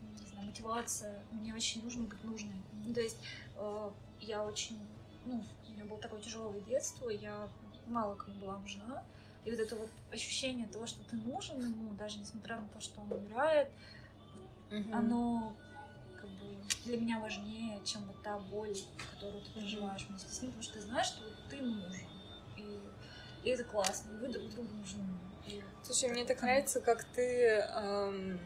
не знаю, мотивация. Мне очень нужно быть нужной. Ну, то есть э, я очень, ну, у меня было такое тяжелое детство, я мало кому была нужна. И вот это вот ощущение того, что ты нужен ему, даже несмотря на то, что он умирает, угу. оно как бы для меня важнее, чем вот та боль, которую ты переживаешь вместе с ним, потому что ты знаешь, что ты ему нужен. И, и это классно, и вы друг другу нужны. И Слушай, мне так нравится, как ты эм,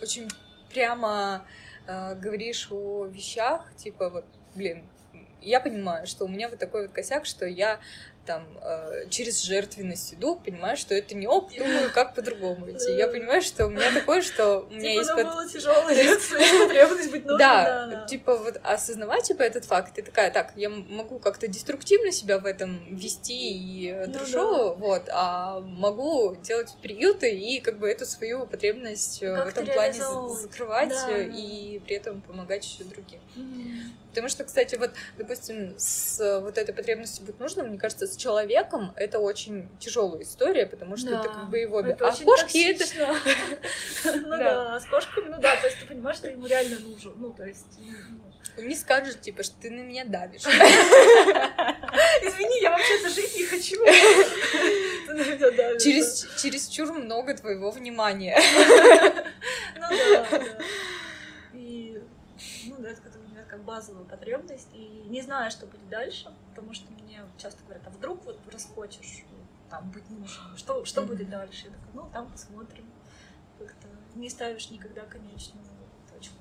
очень прямо э, говоришь о вещах, типа вот, блин, я понимаю, что у меня вот такой вот косяк, что я там э, через жертвенность иду, понимаю, что это не ок, думаю, как по-другому идти. Я понимаю, что у меня такое, что у меня типа, есть... было тяжелое *laughs* потребность быть нужной. Да, типа вот осознавать типа этот факт, и такая, так, я могу как-то деструктивно себя в этом вести и ну дружу, вот, а могу делать приюты и как бы эту свою потребность э, в этом плане закрывать и при этом помогать еще другим. Потому что, кстати, вот, допустим, с вот этой потребностью быть нужным, мне кажется, с человеком это очень тяжелая история, потому что да, это как бы его... Это а кошки это... *laughs* Ну да, с кошками, ну да, то есть ты понимаешь, что ему реально нужен, ну то есть... Он не скажет, типа, что ты на меня давишь. *laughs* Извини, я вообще-то жить не хочу. *laughs* Через, через чур много твоего внимания. Ну да, да. И, ну да, это как базовую потребность, и не знаю, что будет дальше, потому что мне часто говорят, а вдруг вот расхочешь там быть нужным, что, что mm-hmm. будет дальше? Я такая, ну, там посмотрим. Как-то не ставишь никогда конечную точку.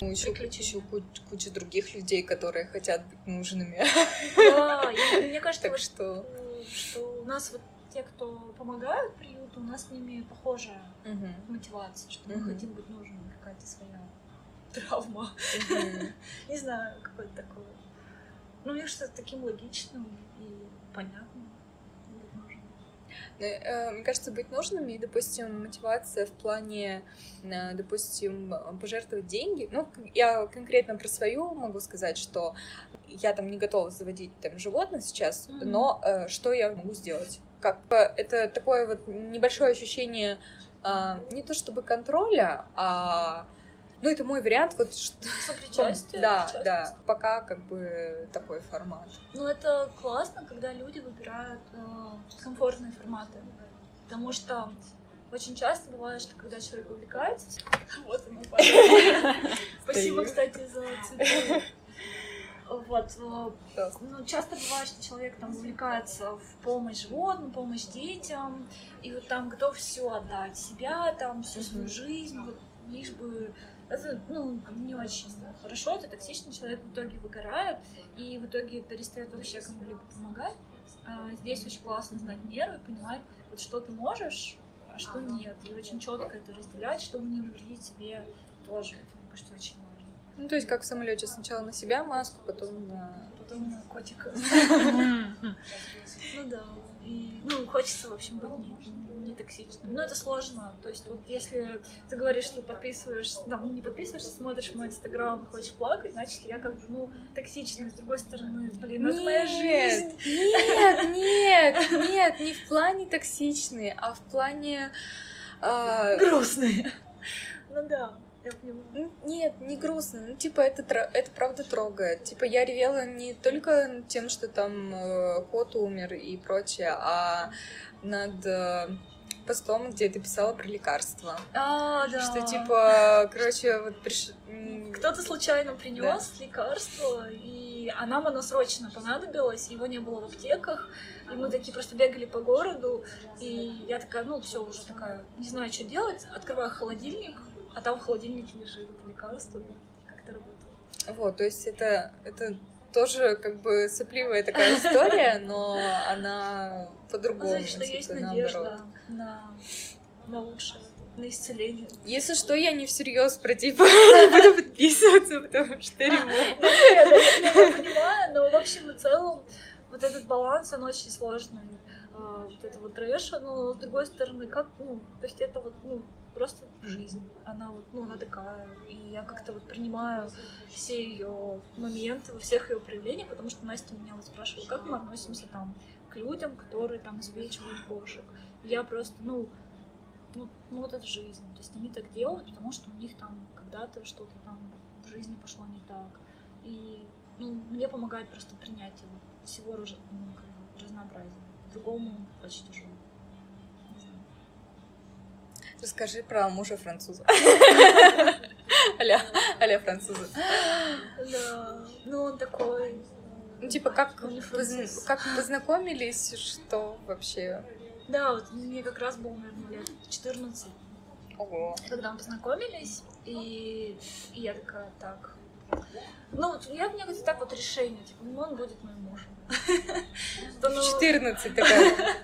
Ну, еще, еще куча, куча других людей, которые хотят быть нужными. Да, и мне *laughs* кажется, так вот, что... что у нас вот те, кто помогают приюту, у нас с ними похожая Угу. мотивация, что Мгм. мы хотим быть нужными, какая-то своя травма. *laughs* Не знаю, какое-то такое. Ну, мне кажется, таким логичным и понятным. нужным. Э, Мне кажется, быть нужными, и, допустим, мотивация в плане, э, допустим, пожертвовать деньги. Ну, я конкретно про свою могу сказать, что я там не готова заводить там животных сейчас, Мгм. но э, что я могу сделать? Как это такое вот небольшое ощущение а, не то чтобы контроля, а ну это мой вариант вот что- Сопричастие. *laughs* да, да, пока как бы такой формат. Ну, это классно, когда люди выбирают э, комфортные форматы. Потому что очень часто бывает, что когда человек увлекается... *laughs* Вот пожалуйста. Спасибо, кстати, за цветы. Вот. э. Ну, часто бывает, что человек там увлекается в помощь животным, помощь детям, и вот там готов все отдать, себя, там, всю свою жизнь, вот, лишь бы... Это, ну, не очень хорошо, это токсичный человек в итоге выгорает, и в итоге перестает вообще кому-либо помогать. А здесь очень классно знать меру и понимать, вот что ты можешь, а что нет. И очень четко это разделять, чтобы не навредить себе тоже. Мне кажется, очень важно. Ну, то есть как в самолете сначала на себя маску, потом на Потом на котика. *laughs* Ну да. И, ну, хочется, в общем, быть не, не токсичным. Но это сложно. То есть, вот если ты говоришь, что подписываешься, там, не подписываешься, смотришь мой инстаграм, хочешь плакать, значит, я как бы, ну, токсичная. С другой стороны, блин, ну, это моя жизнь. Нет, нет, нет, не в плане токсичные, а в плане... а, Грустные. Ну да, Нет, не грустно. Ну, типа, это, это правда трогает. Типа, я ревела не только тем, что там э, кот умер и прочее, а над э, постом, где ты писала про лекарства. А, да. Что, типа, короче, вот приш... Кто-то случайно принес лекарство, и а нам оно срочно понадобилось, его не было в аптеках, и мы такие просто бегали по городу, и я такая, ну все, уже такая, не знаю, что делать, открываю холодильник, а там в холодильнике лежит это лекарство, как это работает. Вот, то есть это, это тоже как бы сопливая такая история, *laughs* но она по-другому, Значит, что типа, есть наоборот. надежда на, на лучшее, на исцеление. Если что, я не всерьез про типа *laughs* буду подписываться, потому что *laughs* ремонт. Я я понимаю, но в общем и целом вот этот баланс, он очень сложный. А, Вот этого трэша, но с другой стороны, как, ну, то есть это вот, ну, просто жизнь. Она вот, ну, она такая. И я как-то вот принимаю все ее моменты во всех ее проявлениях, потому что Настя меня вот спрашивала, как мы относимся там к людям, которые там изувечивают кошек. И Я просто, ну, ну, ну вот это жизнь. То есть они так делают, потому что у них там когда-то что-то там в жизни пошло не так. И ну, мне помогает просто принятие вот всего ну, как бы разнообразия. Другому очень тяжело. Расскажи про мужа француза. *laughs* Аля, аля француза. Да, ну он такой. Ну, типа, как, как познакомились, что вообще? Да, вот мне как раз было, наверное, лет 14, Ого. когда мы познакомились, и, и я такая, так. Ну, я мне как-то так вот решение, типа, ну он будет моим мужем. *laughs* *laughs* Да ну- 14 такая.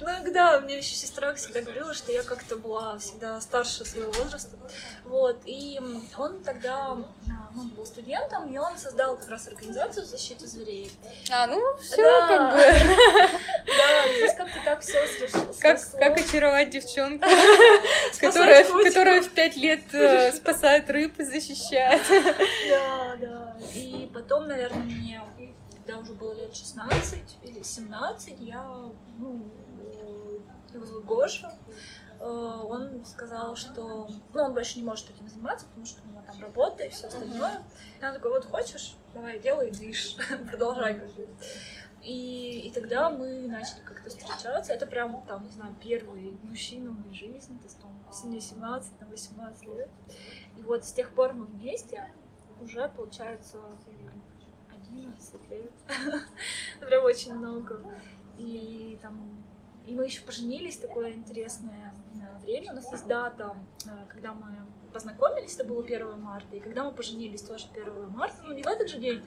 Ну да, мне еще сестра всегда говорила, что я как-то была всегда старше своего возраста. Вот, и он тогда ну, был студентом, и он создал как раз организацию защиты зверей. А, ну, все Да. как бы. *laughs* Да, то есть как-то так все Как, как очаровать девчонку, *laughs* которая, которая в пять лет э, *laughs* спасает рыб и защищает. Да, да. И потом, наверное, мне, когда уже было лет 16 или 17, я, ну, его зовут Гоша, он сказал, что, ну, он больше не может этим заниматься, потому что у него там работа и все остальное. И он такой, вот хочешь, давай, делай, движ, *laughs* продолжай как. И, и тогда мы начали как-то встречаться. Это прям, там, не знаю, первый мужчина в моей жизни, то есть там, мне 17, на 18 лет. И вот с тех пор мы вместе уже, получается, 11 лет. *laughs* Прям очень много. И там И мы еще поженились, такое интересное э, время. У нас есть дата, э, когда мы познакомились, это было 1 марта, и когда мы поженились, тоже 1 марта, ну не в этот же день,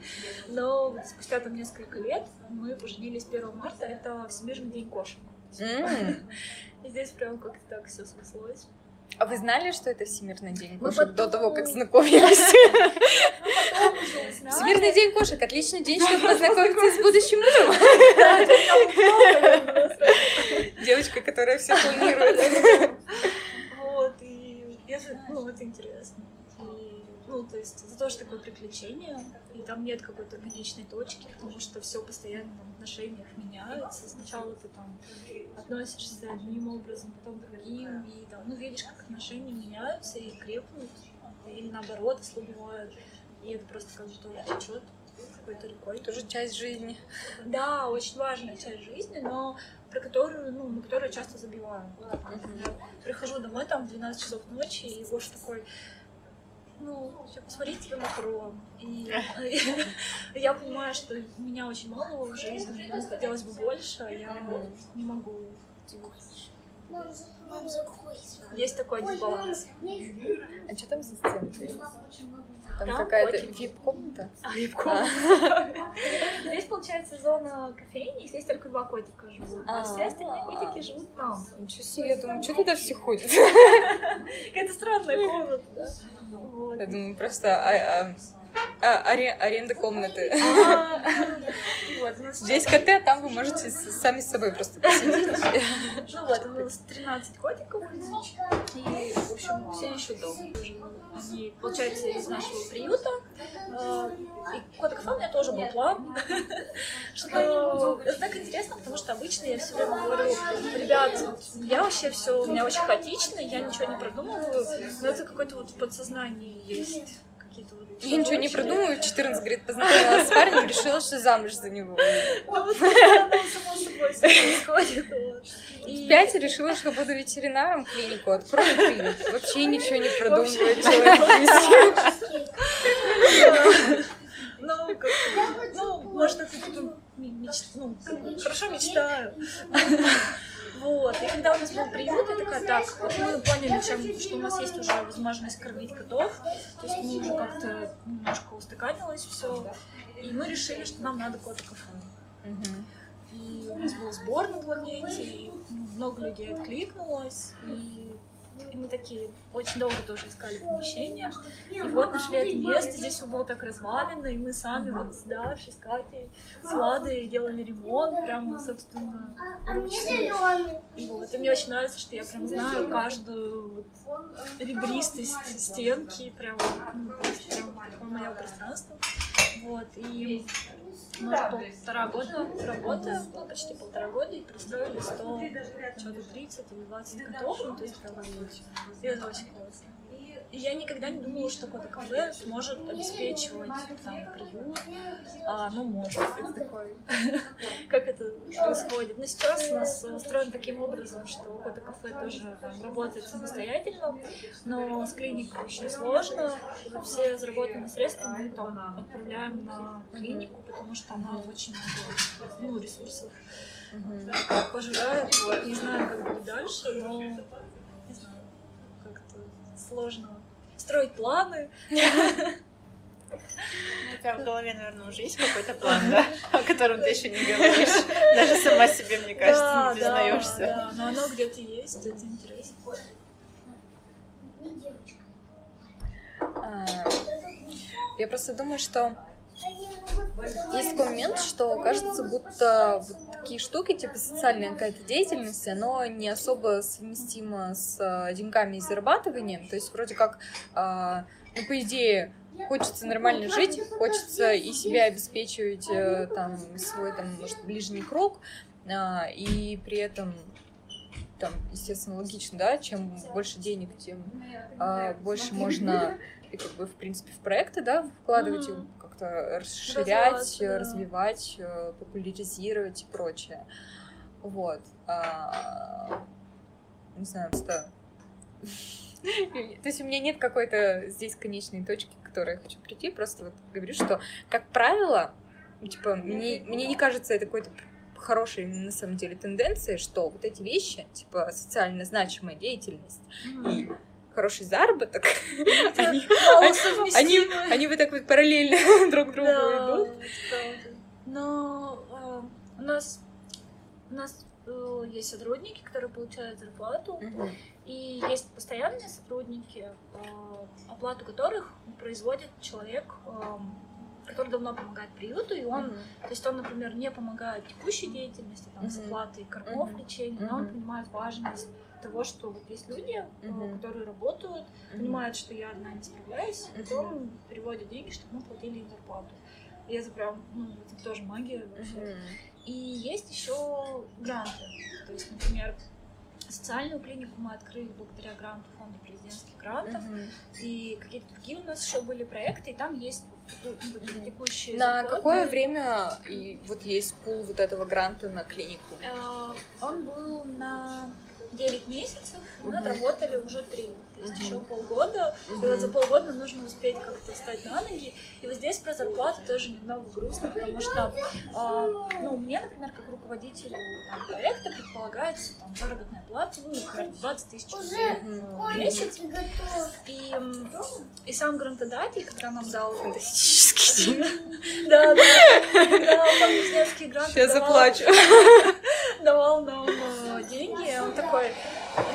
но вот спустя там несколько лет мы поженились 1 марта, это Всемирный день кошек. *laughs* И здесь прям как-то так все срослось. А вы знали, что это Всемирный день кошек до потом- того, как знакомились? *laughs* Всемирный день кошек. Отличный день, *laughs* чтобы познакомиться с будущим мужем. Девочка, которая все *laughs* планирует. Вот, и это, ну, это интересно. И, ну, то есть, это тоже такое приключение, и там нет какой-то конечной точки, потому что все постоянно в отношениях меняется. Сначала ты там относишься одним образом, потом другим, и там, ну, видишь, как отношения меняются и крепнут, или наоборот, ослабевают. И это просто как бы тоже течет какой-то рекой. Тоже часть жизни. Да, очень важная часть жизни, но про которую, ну, на которую часто забиваю. Вот, например, Прихожу домой там в 12 часов ночи, и Гоша такой, ну, сейчас посмотреть тебе макарон. И *laughs* я понимаю, что меня очень мало в жизни, мне хотелось бы больше, а я не могу. Есть такой дисбаланс. А что там за стенкой? Там Там какая-то котики. вип-комната? А, *laughs* Здесь, получается, зона кофейни, здесь только два котика живут. А А. все остальные котики живут там. Ничего себе, я думаю, что туда все ходят? *laughs* Какая-то странная *laughs* комната, да. Я думаю, просто а- аре- аренда комнаты. А, *laughs* Здесь коты, а там вы можете сами с собой просто посидеть. *laughs* Ну вот, у нас 13 котиков, и, в общем, все ищут дом. Они, получается, из нашего приюта. Э, И кот кафе у меня тоже был план, *laughs* что это так интересно, потому что обычно я все время говорю, ребят, я вообще все, у меня очень хаотично, я ничего не продумываю, но это какое-то вот в подсознании есть Я ничего не. В 14, говорит, познакомилась с парнем, решила, что замуж за него. Ну, вот само собой происходит. В решила, что буду ветеринаром клинику, открою клинику. Вообще ничего не продумываю, человек. Ну, ну, может, это ну, как бы, хорошо мечтаю. Вот. И когда у нас был приют, я такая, так, вот мы поняли, чем, что у нас есть уже возможность кормить котов. То есть мы уже как-то немножко устаканилось все. И мы решили, что нам надо кота-кафе. Мгм. И у нас был сбор на планете, и много людей откликнулось. И, и мы такие очень долго тоже искали помещение. И вот нашли это место, здесь было так развалено, и мы сами вот с Дашей, с Катей, с Ладой делали ремонт, прямо, собственно, ручно. И вот, и мне очень нравится, что я прям знаю каждую вот ребристость стенки, прям, ну, прям такое мое пространство. Вот, и уже полтора года работаем, ну, почти полтора года, и пристроили 100, что-то 30 или 20 котов, ну, то есть прям очень классно. И я никогда не думала, что кафе сможет обеспечивать там приют. А, ну, может. Это такой, *laughs* как это происходит. Но сейчас у нас устроен таким образом, что кафе тоже там, работает самостоятельно, но с клиникой очень сложно. Все заработанные средства мы там отправляем на клинику, потому что она очень много ну, ресурсов пожирает. Вот. Не знаю, как будет дальше, но сложно строить планы. У тебя в голове, наверное, уже есть какой-то план, да? О котором ты еще не говоришь. Даже сама себе, мне кажется, Да, не да, признаешься. да, но оно где-то есть, это интересно. А, Я просто думаю, что есть такой момент, что кажется, будто вот такие штуки, типа социальная какая-то деятельность, оно не особо совместимо с а, деньгами и зарабатыванием. То есть вроде как, а, ну, по идее, хочется нормально жить, хочется и себя обеспечивать, э, там, свой, там, может, ближний круг, а, и при этом там, естественно, логично, да, чем больше денег, тем а, больше можно и как бы в принципе в проекты, да, вкладывать Мгм. Как-то расширять, да. развивать, э, популяризировать и прочее. Вот. А, Не знаю, просто... *laughs* То есть у меня нет какой-то здесь конечной точки, к которой я хочу прийти. Просто вот говорю, что, как правило, типа, мне, мне не кажется это какой-то хорошей на самом деле тенденцией, что вот эти вещи, типа социально значимая деятельность и хороший заработок, *laughs* они, они, они вот так вот параллельно *laughs* друг другу идут. Но э, у нас у нас э, есть сотрудники, которые получают зарплату, и есть постоянные сотрудники, э, оплату которых производит человек, который давно помогает приюту, и он, mm-hmm. то есть он, например, не помогает текущей деятельности, там, mm-hmm. с оплатой кормов, mm-hmm. лечения, но он понимает важность того, что вот есть люди, mm-hmm. которые работают, mm-hmm. понимают, что я одна не справляюсь, mm-hmm. потом переводят деньги, чтобы мы платили им зарплату. И это прям, ну, это тоже магия вообще. Mm-hmm. И есть еще гранты. То есть, например, социальную клинику мы открыли благодаря гранту фонда президентских грантов. Mm-hmm. И какие-то другие у нас еще были проекты, и там есть текущие На какое время и вот есть пул вот этого гранта на клинику? Э, он был на 9 месяцев, мы отработали уже 3 то есть еще полгода. И вот за полгода нужно успеть как-то встать на ноги. И вот здесь про зарплату тоже немного грустно, потому что, э, ну, мне, например, как руководителю там, проекта предполагается там, заработная плата, ну, например, 20 тысяч в месяц. И, и сам грантодатель, когда нам дал... Фантастический *laughs* Да, да, да, президентский грант. Сейчас заплачу. *laughs* Давал нам деньги, он такой,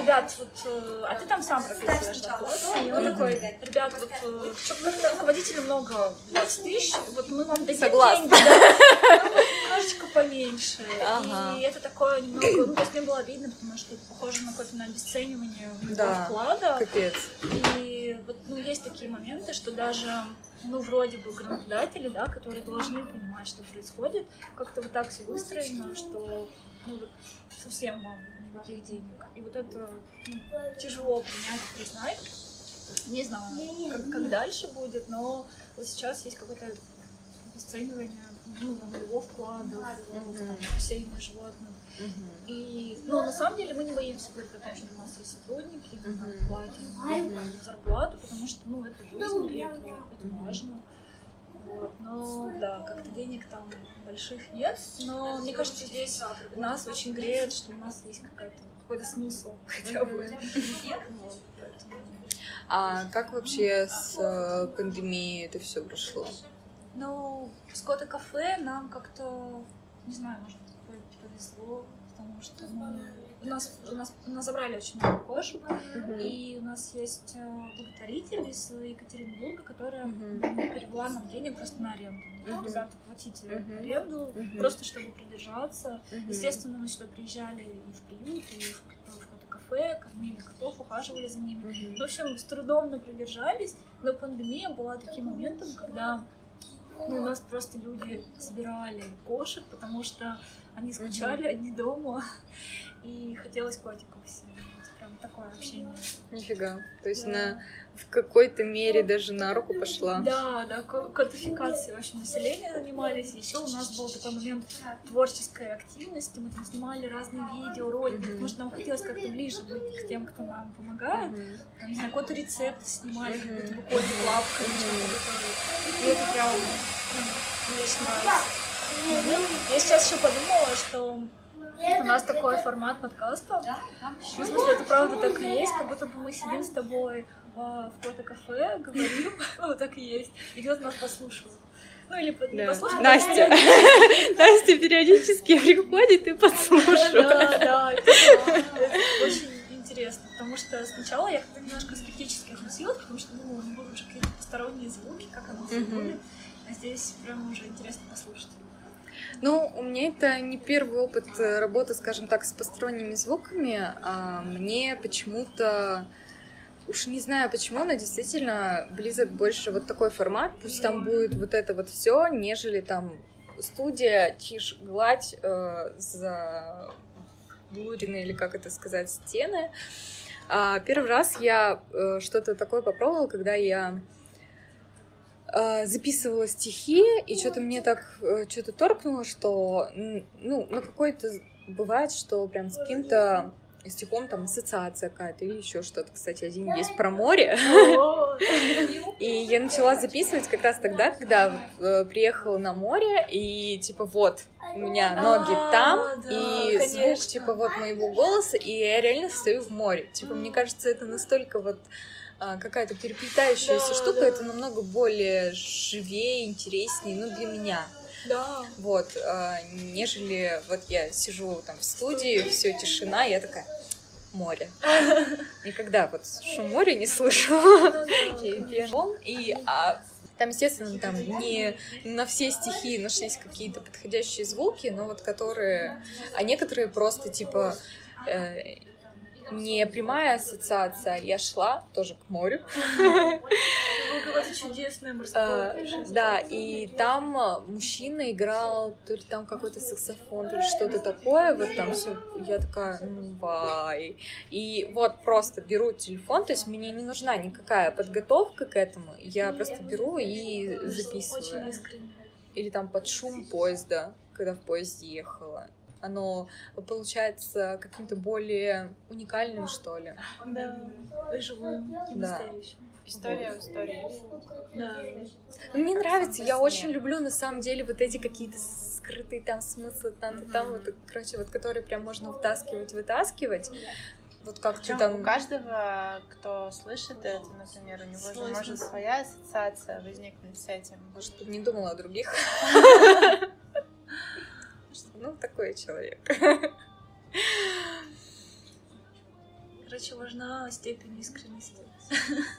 ребят, вот, э, а ты там сам прописываешь и он такой, ребят, вот, э, что-то руководителя много, 20 тысяч, вот мы вам дадим Согласна. деньги, да, *laughs* немножечко поменьше. Ага. И это такое немного, ну, то есть мне было обидно, потому что это похоже на какое-то на обесценивание да. вклада. Капец. И вот, ну, есть такие моменты, что даже ну, вроде бы грантодатели, да, которые должны понимать, что происходит, как-то вот так все выстроено, что ну, совсем мало никаких денег. И вот это ну, тяжело принять, признать. Не знаю, как, как дальше будет, но вот сейчас есть какое-то обесценивание ну, моего вклада в семейных животных. И, ну, на самом деле мы не боимся говорить о том, что у нас есть сотрудники, мы uh-huh. платим зарплату, потому что, ну, это жизнь, это, это важно. Вот. Но, да, как-то денег там больших нет, но мне кажется, здесь нас очень греет, что у нас есть какая-то какой-то смысл *laughs* хотя бы. А как вообще с э, пандемией это все прошло? Ну, с кота кафе нам как-то, не знаю, может, повезло, потому что мы у нас, у нас, у нас забрали очень много кошек, uh-huh. и у нас есть э, благотворитель из Екатеринбурга, которая uh-huh. перевела нам денег просто на аренду. Uh-huh. Ребята платить uh-huh. аренду, uh-huh. просто чтобы продержаться. Uh-huh. Естественно, мы сюда приезжали и в приют, и в, в кафе, кормили котов, ухаживали за ними. Uh-huh. В общем, с трудом мы продержались, но пандемия была таким моментом, когда ну, у нас просто люди собирали кошек, потому что они скучали, они дома *laughs* и хотелось котиков всем. Такое общение. Нифига. То есть да. на в какой-то мере даже на руку пошла. Да, да, кодификацией вообще населения занимались. Еще у нас был такой момент творческой активности. Мы там снимали разные видео, ролики, mm-hmm. потому что нам хотелось как-то ближе быть к тем, кто нам помогает. Mm-hmm. Там, не знаю, какой-то рецепт снимали, mm-hmm. как будто бы котик лапкой. Mm-hmm. И это прям ну, мне нравится. Я сейчас еще подумала, что у нас такой формат подкаста. В смысле, это правда так и есть, как будто бы мы сидим с тобой в какое-то кафе, говорим, *laughs* ну, так и есть, и кто-то нас послушает. Ну, или да. послушать. Настя. *laughs* Настя периодически приходит и подслушивает. Да, да, это очень интересно, потому что сначала я как-то немножко скептически относилась, потому что, ну, будут же какие-то посторонние звуки, как оно будет, а здесь прям уже интересно послушать. Ну, у меня это не первый опыт э, работы, скажем так, с посторонними звуками. А мне почему-то уж не знаю почему, но действительно близок больше вот такой формат. Пусть там будет вот это вот все, нежели там студия, тишь, гладь, э, за блуренные или как это сказать, стены. А, первый раз я э, что-то такое попробовала, когда я записывала стихи, и что-то мне так э, что-то торкнуло, что, ну, на какой-то бывает, что прям с каким-то стихом там ассоциация какая-то или еще что-то. Кстати, один есть про море. *laughs* И я начала записывать как раз тогда, когда э, приехала на море, и типа вот, у меня А, ноги там, и звук, типа, вот моего голоса, и я реально стою в море. Типа, мне кажется, это настолько вот какая-то переплетающаяся Да, штука, да. это намного более живее, интереснее, ну, для меня. Да. Вот, а, нежели вот я сижу там в студии, все тишина, я такая море. *laughs* Никогда вот шум моря не слышала. *laughs* И пешком, и а, там, естественно, там не на все стихи нашлись какие-то подходящие звуки, но вот которые... А некоторые просто, типа, э, не прямая ассоциация, я шла тоже к морю. *laughs* Чудесное морское А. Да, и там мужчина играл, то ли там какой-то саксофон, то ли что-то такое, вот там все, я такая, ну, вай. И вот просто беру телефон, то есть мне не нужна никакая подготовка к этому, я просто беру и записываю. Или там под шум поезда, когда в поезде ехала. Оно получается каким-то более уникальным, что ли. Да. Живым, Да. настоящим. История в истории. Да. Мне нравится, я очень люблю на самом деле вот эти какие-то скрытые там смыслы, там, там вот, короче, вот которые прям можно втаскивать, вытаскивать. Вот как ты Причем там... у каждого, кто слышит это, например, у него же может своя ассоциация возникнуть с этим. Может, не думала о других. *laughs* *laughs* Что, Ну, такой человек. *laughs* Короче, важна степень искренности.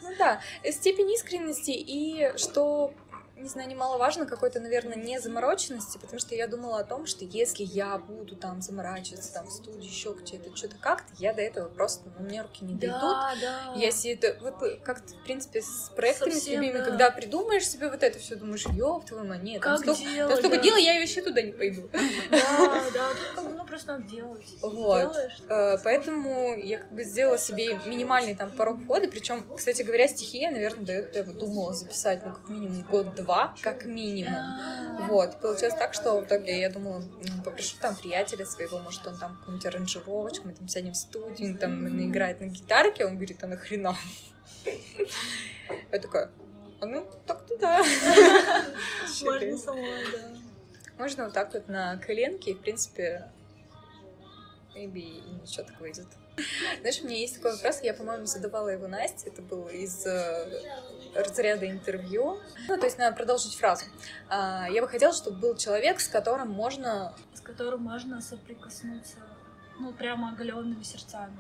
Ну да, степень искренности и что, не знаю, немаловажно, какой-то, наверное, не замороченности, потому что я думала о том, что если я буду там заморачиваться там в студии, еще где-то, что-то как-то, я до этого просто, ну, мне руки не дойдут. да. Если это вот как-то, в принципе, с проектами с Совсем, любыми, да. когда придумаешь себе вот это все, думаешь, ёб твою мать, нет, там Как столько, делать, там столько да. дела, я вообще туда не пойду. Да, да, тут ну просто надо делать. Вот. Делаешь. Э, Поэтому я как бы сделала себе минимальный там порог входа. Причем, кстати говоря, стихи я, наверное, до этого думала записать, ну, как минимум год-два, как минимум. Вот, получилось так, что в итоге я думала, м, попрошу там приятеля своего, может, он там какую-нибудь аранжировочку, мы там сядем в студию, он там наиграет на гитарке, он говорит, а нахрена? Я такая, а ну, так-то да. Можно самой, да. Можно вот так вот на коленке, и, в принципе, maybe и ничего так выйдет. Знаешь, у меня есть такой вопрос, я, по-моему, задавала его Насте, это было из э, разряда интервью. Ну, то есть надо продолжить фразу. А, я бы хотела, чтобы был человек, с которым можно... С которым можно соприкоснуться, ну, прямо оголенными сердцами.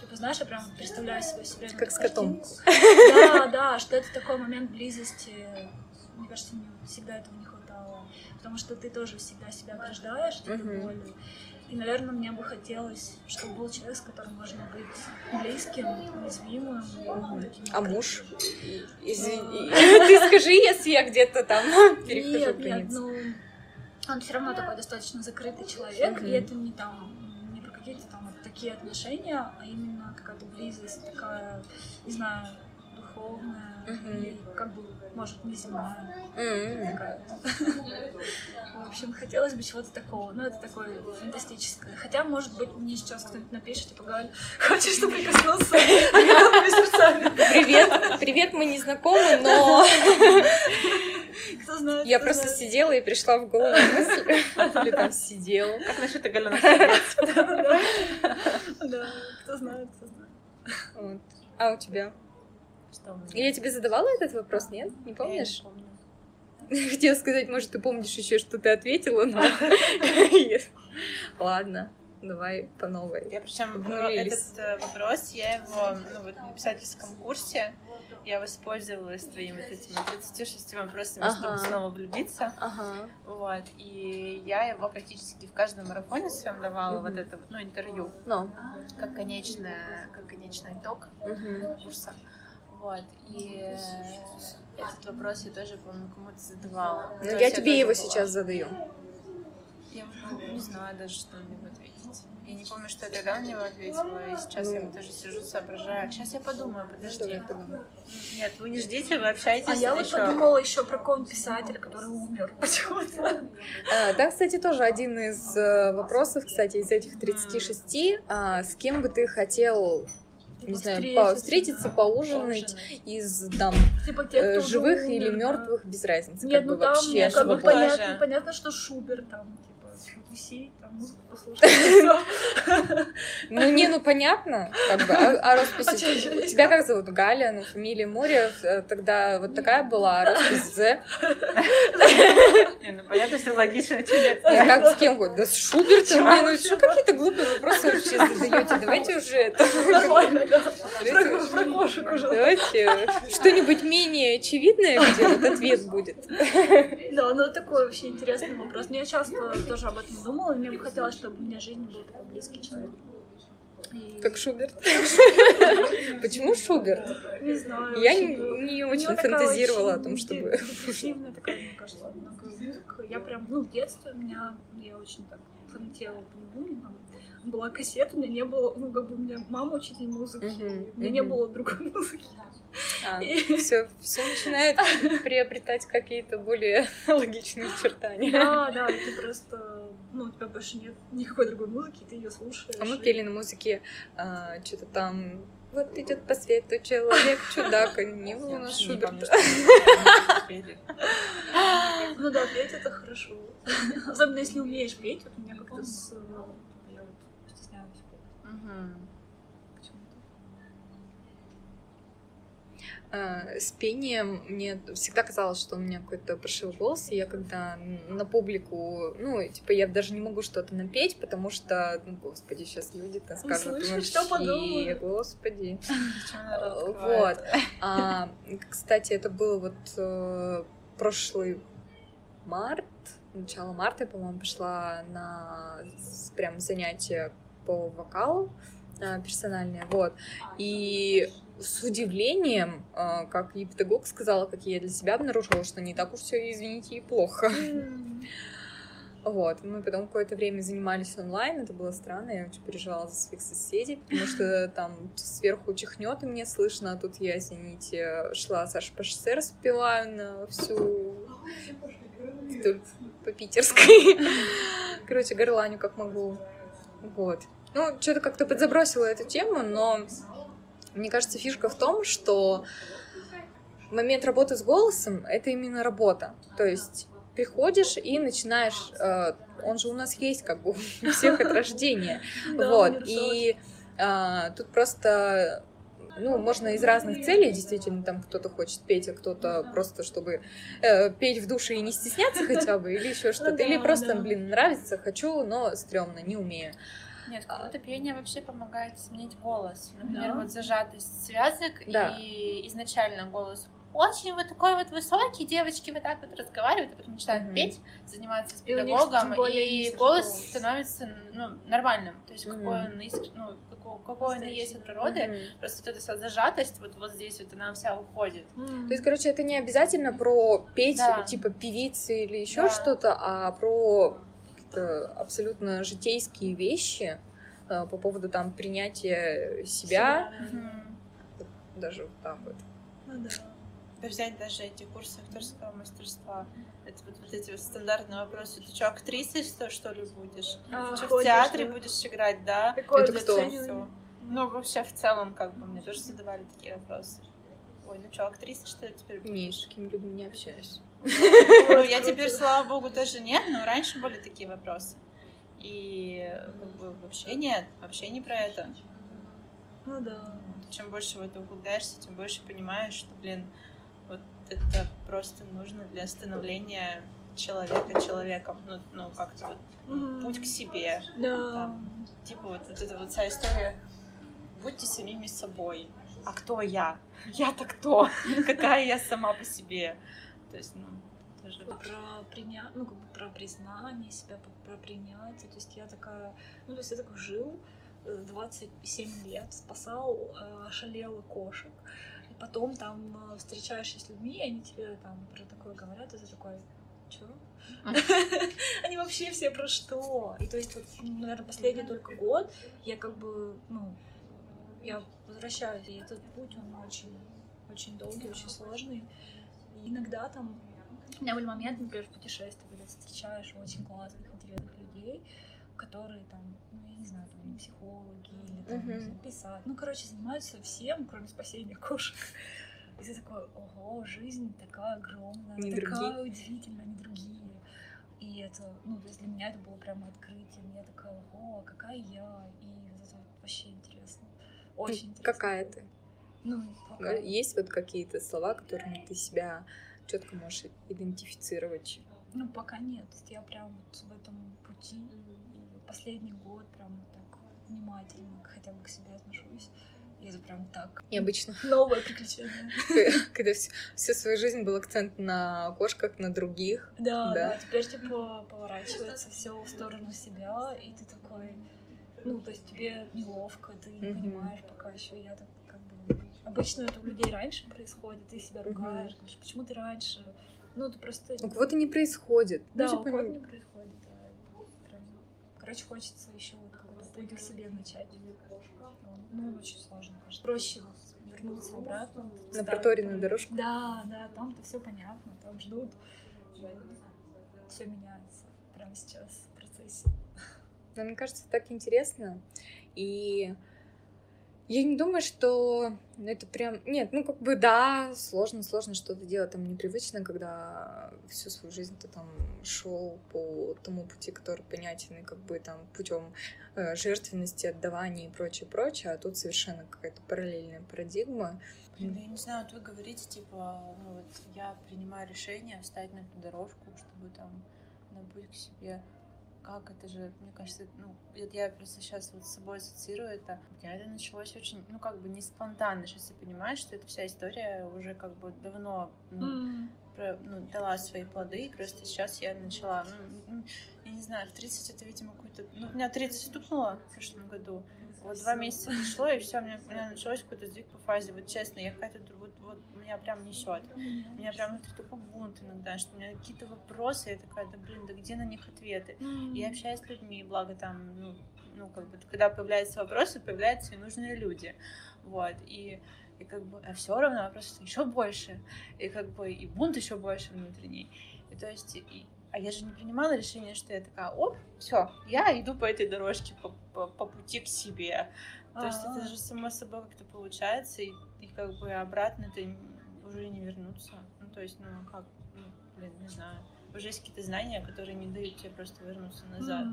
Типа, знаешь, я прям представляю себе все время Как с котом. Да, да, что это такой момент близости. Мне кажется, мне всегда этого не хватало. Потому что ты тоже всегда себя ограждаешь этой болью. И, наверное, мне бы хотелось, чтобы был человек, с которым можно быть близким, уязвимым. таким А муж? Извини. *laughs* Ты скажи, если я где-то там *laughs* перехожу Нет, ну, он все равно такой достаточно закрытый человек, и это не там, не про какие-то там такие отношения, а именно какая-то близость такая, не знаю, духовная, как бы, может, М. такая. *laughs* В общем, хотелось бы чего-то такого. Ну, это такое фантастическое. Хотя, может быть, мне сейчас кто-нибудь напишет, типа, Галь, *laughs* хочешь что прикоснуться оголенными сердцами? Привет, привет, мы не знакомы, но Кто знает, я кто просто знает. сидела и пришла в голову мысль, *laughs* или там сидела. Как насчет сердец? Да, кто знает, кто знает. А у тебя? Меня? Я тебе задавала этот вопрос, нет? Не Я помнишь? не помню. *laughs* Хотела сказать, может, ты помнишь еще, что ты ответила, но... *laughs* *laughs* Ладно, давай по новой. Я причем Обнулились. этот э, вопрос, я его ну, вот на писательском курсе, я воспользовалась твоими вот этими 36 вопросами, Ага. чтобы снова влюбиться. Ага. Вот, и я его практически в каждом марафоне своем давала, вот это ну, интервью, Ну. как конечное, как конечный итог Мгм. курса. Вот, и этот вопрос я тоже, по-моему, кому-то задавала. Ну, я тебе его была. сейчас задаю. Я не знаю даже, что него ответить. Я не помню, что я тогда на него ответила, и сейчас я Ну. вот тоже сижу, соображаю. Сейчас я подумаю, подожди. Давай подумай. Нет, вы не ждите, вы общаетесь А я вот еще. подумала еще про какого-нибудь писателя, который умер *laughs* почему-то. А, Там, кстати, тоже один из э, вопросов, кстати, из этих 36. а, С кем бы ты хотел, не знаю, по- встретиться, поужинать из там Типа те, э, живых или умер, да. мертвых, без разницы, Нет, как ну бы там вообще как бы понятно, понятно, что Шубер там, потусить, там музыку послушать. всё. Ну, не, ну понятно, как бы, а, а роспись... Тебя как зовут? Галя, ну, фамилия Морев, э, тогда вот такая была, а роспись З. Не, ну понятно, что логично, как с кем вот? Да с Шубертом? Не, ну что какие-то глупые вопросы вообще задаете? Давайте уже это... Нормально, да. Давайте что-нибудь менее очевидное, где вот ответ будет. Да, ну такой вообще интересный вопрос. Но я часто тоже об этом думала, и мне бы хотелось, чтобы у меня в жизни был такой близкий человек. И- Как Шуберт. *laughs* Почему Шуберт? Не знаю. Я не, очень фантазировала о том, чтобы... депрессивная *laughs* такая, мне кажется, музыка. Я прям, ну, в детстве у меня, я очень так фанатела по нему, там была кассета, у меня не было, ну, как бы у меня мама учитель музыки, у меня не было другой *laughs* музыки. Все, все начинает приобретать какие-то более логичные чертания. Да, да, и ты просто, ну, у тебя больше нет никакой другой музыки, ты ее слушаешь. А мы пели на музыке что-то там вот идет по свету человек, *laughs* чудак, а не у нас пели. *laughs* Ну да, петь это хорошо. *laughs* Особенно если умеешь петь, вот у меня как-то с... Я вот стесняюсь петь Мгм. почему-то. А, С пением мне всегда казалось, что у меня какой-то паршивый голос, и я когда на публику, ну, типа, я даже не могу что-то напеть, потому что, ну, господи, сейчас люди-то скажут, ну, что подумают. господи. *laughs* Она Вот. А, кстати, это было вот э, прошлый март, начало марта, я, по-моему, пошла на прям занятия по вокалу а, персональные, вот. И с удивлением, а, как и педагог сказала, как я для себя обнаружила, что не так уж все, извините, и плохо. Вот, мы потом какое-то время занимались онлайн, это было странно, я очень переживала за своих соседей, потому что там сверху чихнет, и мне слышно, а тут я, извините, шла Саша по шоссе распеваю на всю по питерской. Короче, горланю как могу. Вот. Ну, что-то как-то подзабросила эту тему, но мне кажется, фишка в том, что момент работы с голосом — это именно работа. То есть приходишь и начинаешь... э, он же у нас есть как бы *laughs* у всех от рождения. *laughs* Вот. И а, тут просто ну, можно из разных целей, действительно, там кто-то хочет петь, а кто-то просто, чтобы э, петь в душе и не стесняться хотя бы, или еще что-то. да, Или просто, да. блин, нравится, хочу, но стрёмно, не умею. Нет, какое-то пение вообще помогает сменить голос. Например, Да. вот зажатость связок, Да. и изначально голос очень вот такой вот высокий, девочки вот так вот разговаривают, а потом начинают Мгм. петь, заниматься с И них педагогом, тем более и голос голос. становится ну, нормальным. То есть какой Мгм. он, иск- ну, какой, какой он и есть от природы. Мгм. Просто вот эта вся зажатость, вот, вот здесь вот она вся уходит. М. То есть, короче, это не обязательно про петь, Да. типа певицы или еще Да. что-то, а про абсолютно житейские вещи э, по поводу там принятия себя, Мгм. даже вот так вот. Ну да. Да взять даже эти курсы актерского мастерства. Это вот, вот эти вот стандартные вопросы. Ты что, актрисой что, что ли будешь? А, Что в театре да. будешь играть, да? Какое Это кто? Ну, вообще, в целом, как бы, мне тоже задавали такие вопросы. Ой, ну что, актриса, что ли, теперь Не, будешь? с такими людьми не общаюсь. Ну, я теперь, слава богу, тоже нет, но раньше были такие вопросы. И как бы вообще нет, вообще не про это. Ну да. Чем больше в это углубляешься, тем больше понимаешь, что, блин, вот это просто нужно для становления человека человеком. Ну, ну как-то вот Мгм. путь к себе. Да. Там, типа вот, вот эта вот вся история. Будьте самими собой. А кто я? Я-то кто? *laughs* Какая я сама по себе? То есть, ну, тоже... Про приня... ну, как бы про признание себя, про- принятие. То есть я такая, ну, то есть я такой жил э, 27 лет, спасал э, ошалелых кошек. И потом там э, встречаешься с людьми, и они тебе там про такое говорят, и ты такой, чё? *laughs* Они вообще все про что? И то есть, вот, наверное, последний только год я как бы, ну, я возвращаюсь, и этот путь, он очень, очень долгий, очень сложный. И иногда там у меня были моменты, например, в путешествии, когда встречаешь очень классных, интересных людей, которые там, ну, я не знаю, там, психологи или там, знаю, писать. Ну, короче, занимаются всем, кроме спасения кошек. И ты такой, ого, жизнь такая огромная, Не такая другие. удивительная, не другие. И это, ну, то есть для меня это было прямо открытием. Я такая, о, какая я. И это вообще интересно. Очень интересно. Какая ты? Ну, пока. Есть вот какие-то слова, которыми ты себя четко можешь идентифицировать? Ну, пока нет. Я прям вот в этом пути. И последний год прям так внимательно хотя бы к себе отношусь. И это прям так. Необычно. *laughs* Новое приключение. *laughs* Когда всю, свою жизнь был акцент на кошках, на других. Да, Да. Теперь типа поворачивается все в сторону себя, и ты такой, ну, то есть тебе неловко, ты не понимаешь пока еще. Я так обычно это у людей раньше происходит, ты себя ругаешь, говоришь, почему ты раньше? Ну, ты просто. У кого-то не происходит. Да, же у кого-то не происходит, да. Короче, хочется еще вот какой-то к себе начать. Ну, очень сложно, кажется. Проще вернуться обратно. На проторенную дорожку. Да, да, там-то все понятно, там ждут. Все меняется прямо сейчас в процессе. Но мне кажется, так интересно. И я не думаю, что это прям... Нет, ну как бы да, сложно, сложно что-то делать там непривычно, когда всю свою жизнь ты там шел по тому пути, который понятен, и как бы там путем э, жертвенности, отдавания и прочее, прочее, а тут совершенно какая-то параллельная парадигма. Блин, я не знаю, вот вы говорите, типа, ну вот я принимаю решение встать на эту дорожку, чтобы там на путь к себе. Как это же, мне кажется, ну, я просто сейчас вот с собой ассоциирую это. У меня это началось очень, ну, как бы не спонтанно. Сейчас я понимаю, что эта вся история уже как бы давно ну, про- ну, дала свои плоды, просто сейчас я начала, ну, я не знаю, в 30 это, видимо, какой-то... Ну, у меня 30 стукнуло в прошлом году, вот два месяца прошло, и все, у меня, у меня началось какой-то сдвиг по фазе, вот честно, я какая-то, меня прям несет. Меня прям такой бунт иногда, что у меня какие-то вопросы, я такая, да блин, да где на них ответы? И я общаюсь с людьми, благо там, ну, ну, как бы, когда появляются вопросы, появляются и нужные люди, вот, и, и как бы, а все равно вопросов еще больше, и как бы, и бунт еще больше внутренний, и то есть, и, а я же не принимала решение, что я такая, оп, все, я иду по этой дорожке, по, по, по пути к себе, то есть это же само собой как-то получается, и, и как бы обратно это уже не вернуться, ну, то есть, ну, как, ну, блин, не знаю, уже есть какие-то знания, которые не дают тебе просто вернуться назад.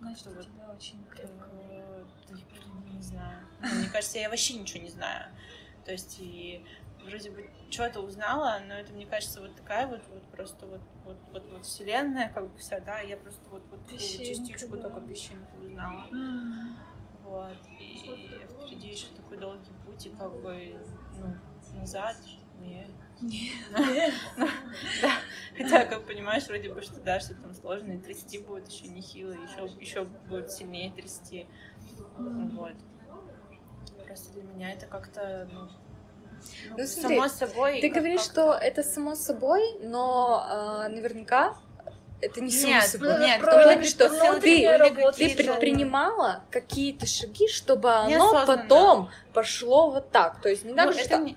Значит, Как-то у вот тебя очень крепко. да, блин, не знаю. Ну, Мне кажется, я вообще ничего не знаю. То есть и вроде бы что-то узнала, но это, мне кажется, вот такая вот, вот просто вот, вот, вот, вот вселенная, как бы вся, да, я просто вот, вот Песчинка, частичку да. только песчинку узнала. Вот. И впереди еще такой долгий путь, и как бы, ну, назад, не. Нет. *laughs* *laughs* *laughs* Хотя, как понимаешь, вроде бы, что да, что там сложно, и трясти будет еще нехило, еще, еще будет сильнее трясти. Вот. Просто для меня это как-то, ну, ну, Ну, смотри, само собой. Ты как- говоришь, как-то- что это само собой, но а, наверняка это не само Нет, собой. ну, нет, Ты кто-то говоришь, что ты, ты какие-то- предпринимала какие-то шаги, чтобы оно потом пошло вот так. То есть не так, Ну, что не-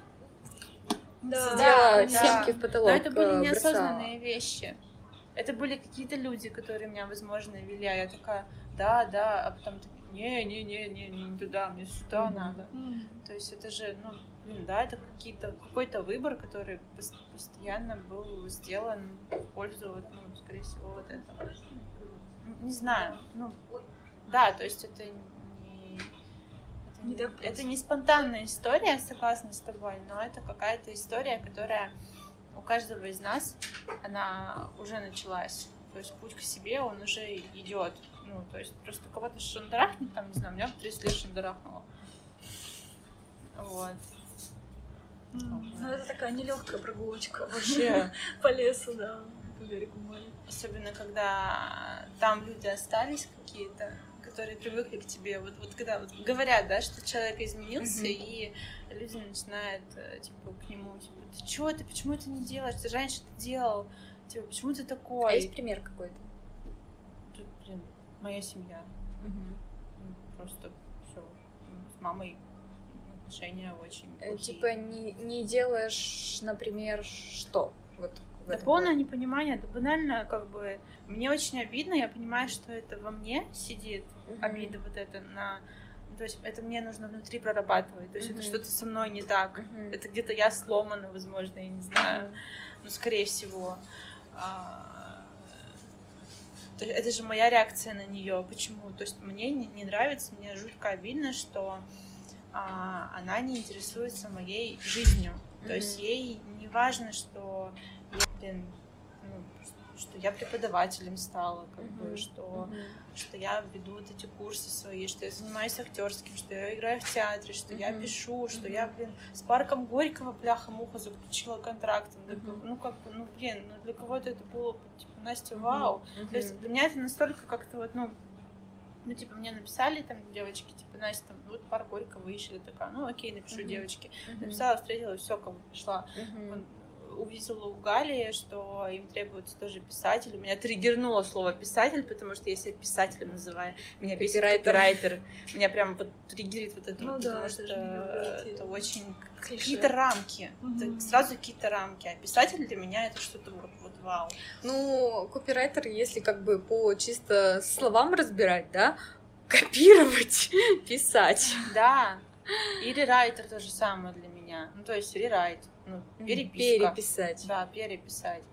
Да, да. семки в потолок Но это были э, неосознанные вещи. Это были какие-то люди, которые меня, возможно, вели, а я такая, да, да, а потом такая, не, не, не, не, не туда, мне сюда Мгм. надо. М. То есть это же, ну, блин, да, это какие-то, какой-то выбор, который пос- постоянно был сделан в пользу, вот, ну, скорее всего, вот этого. Не знаю, ну, да, то есть это. Это это не спонтанная история, согласна с тобой, но это какая-то история, которая у каждого из нас, она уже началась. То есть путь к себе, он уже идет. Ну, то есть просто кого-то шандарахнет, там, не знаю, меня в 30 лет шандарахнуло. Вот. Ну, это такая нелегкая прогулочка Вообще. *laughs* по лесу, да, по берегу моря. Особенно, когда там люди остались какие-то, которые привыкли к тебе. Вот, вот когда вот говорят, да, что человек изменился, Мгм. и люди начинают, э, типа, к нему, типа, ты чё ты, почему это не делаешь? Ты раньше это делал. Типа, почему ты А такой? есть пример какой-то? Тут, блин, моя семья. Ну, Просто все. С мамой отношения очень Э, плохие. Типа не, не делаешь, например, что? Вот Да полное непонимание, это банально, как бы, мне очень обидно, я понимаю, что это во мне сидит, Мгм. обида вот это на... ну, То есть это мне нужно внутри прорабатывать, то есть Мгм. это что-то со мной не так, Мгм. это где-то я сломана, возможно, я не знаю, ну, скорее всего. А, это же моя реакция на нее. Почему? То есть мне не, не нравится, мне жутко обидно, что а, она не интересуется моей жизнью. Mm-hmm. То есть ей не важно, что я, блин, что я преподавателем стала, как mm-hmm. бы, что, mm-hmm. что я веду вот эти курсы свои, что я занимаюсь актерским, что я играю в театре, что mm-hmm. я пишу, что я, блин, с парком Горького бляха-муха заключила контракт. Ну, как бы, ну, блин, ну для кого-то это было, типа, Настя, вау. То есть для меня это настолько как-то вот, ну, ну, типа, мне написали там девочки, типа, Настя, там, вот пар Горького ищет, такая, ну, окей, напишу mm-hmm. девочке. Mm-hmm. Написала, встретила, все, как бы пришла. Mm-hmm увидела у Гали, что им требуется тоже писатель. У меня триггернуло слово писатель, потому что если писателем называю, меня бесит копирайтер. Меня прям вот триггерит вот это, ну, потому да, что это, это очень какие-то рамки. Угу. Сразу какие-то рамки. А писатель для меня это что-то вот, вот вау. Ну, копирайтер, если как бы по чисто словам разбирать, да, *laughs* копировать, писать. Да. И рерайтер то же самое для меня. Ну, то есть рерайт ну, переписка. Переписать. Да, переписать.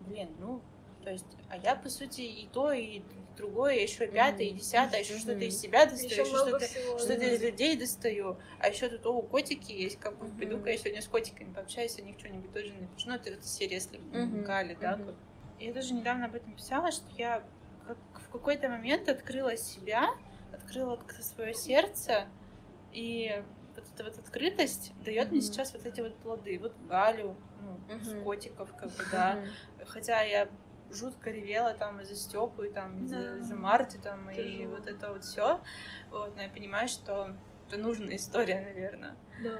Блин, ну, то есть, а я, по сути, и то, и другое, еще пятое, и десятое, еще что-то из себя достаю, еще что-то, что-то из людей достаю, а еще тут, о, котики есть, как бы, пойду-ка я сегодня с котиками пообщаюсь, о них что-нибудь тоже напишу, ну, это, это серия, если Гали, да, как. Я даже недавно об этом писала, что я как в какой-то момент открыла себя, открыла свое сердце, и вот эта вот открытость дает mm-hmm. мне сейчас вот эти вот плоды. Вот Галю, ну, mm-hmm. котиков, как бы, *laughs* да. Mm-hmm. Хотя я жутко ревела там из-за Степы, там, из-за, да. из-за Марти, там, Тяжело. и вот это вот все. Вот, но я понимаю, что это нужная история, наверное. Да.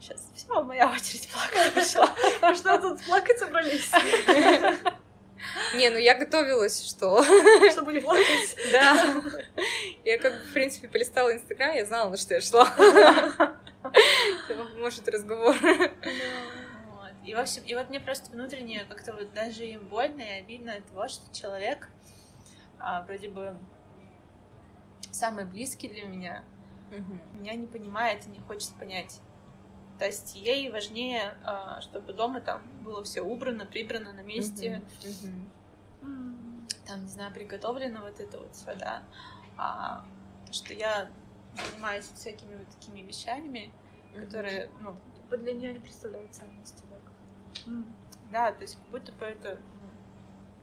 Сейчас все, моя очередь плакать пришла. А *laughs* что тут плакать собрались? *laughs* Не, ну я готовилась, что... Чтобы не плакать. *laughs* Да. Я как бы, в принципе, полистала Инстаграм, я знала, на что я шла. *laughs* Может, разговор. И, в общем, и вот мне просто внутренне как-то вот даже им больно и обидно от того, что человек а, вроде бы самый близкий для меня, угу. меня не понимает и не хочет понять. То есть ей важнее, а, чтобы дома там было все убрано, прибрано на месте. Там, не знаю, приготовлено вот это вот все, да. А, что я занимаюсь всякими вот такими вещами, которые, ну... Типа для нее не представляют ценности, да? Да, то есть как будто бы это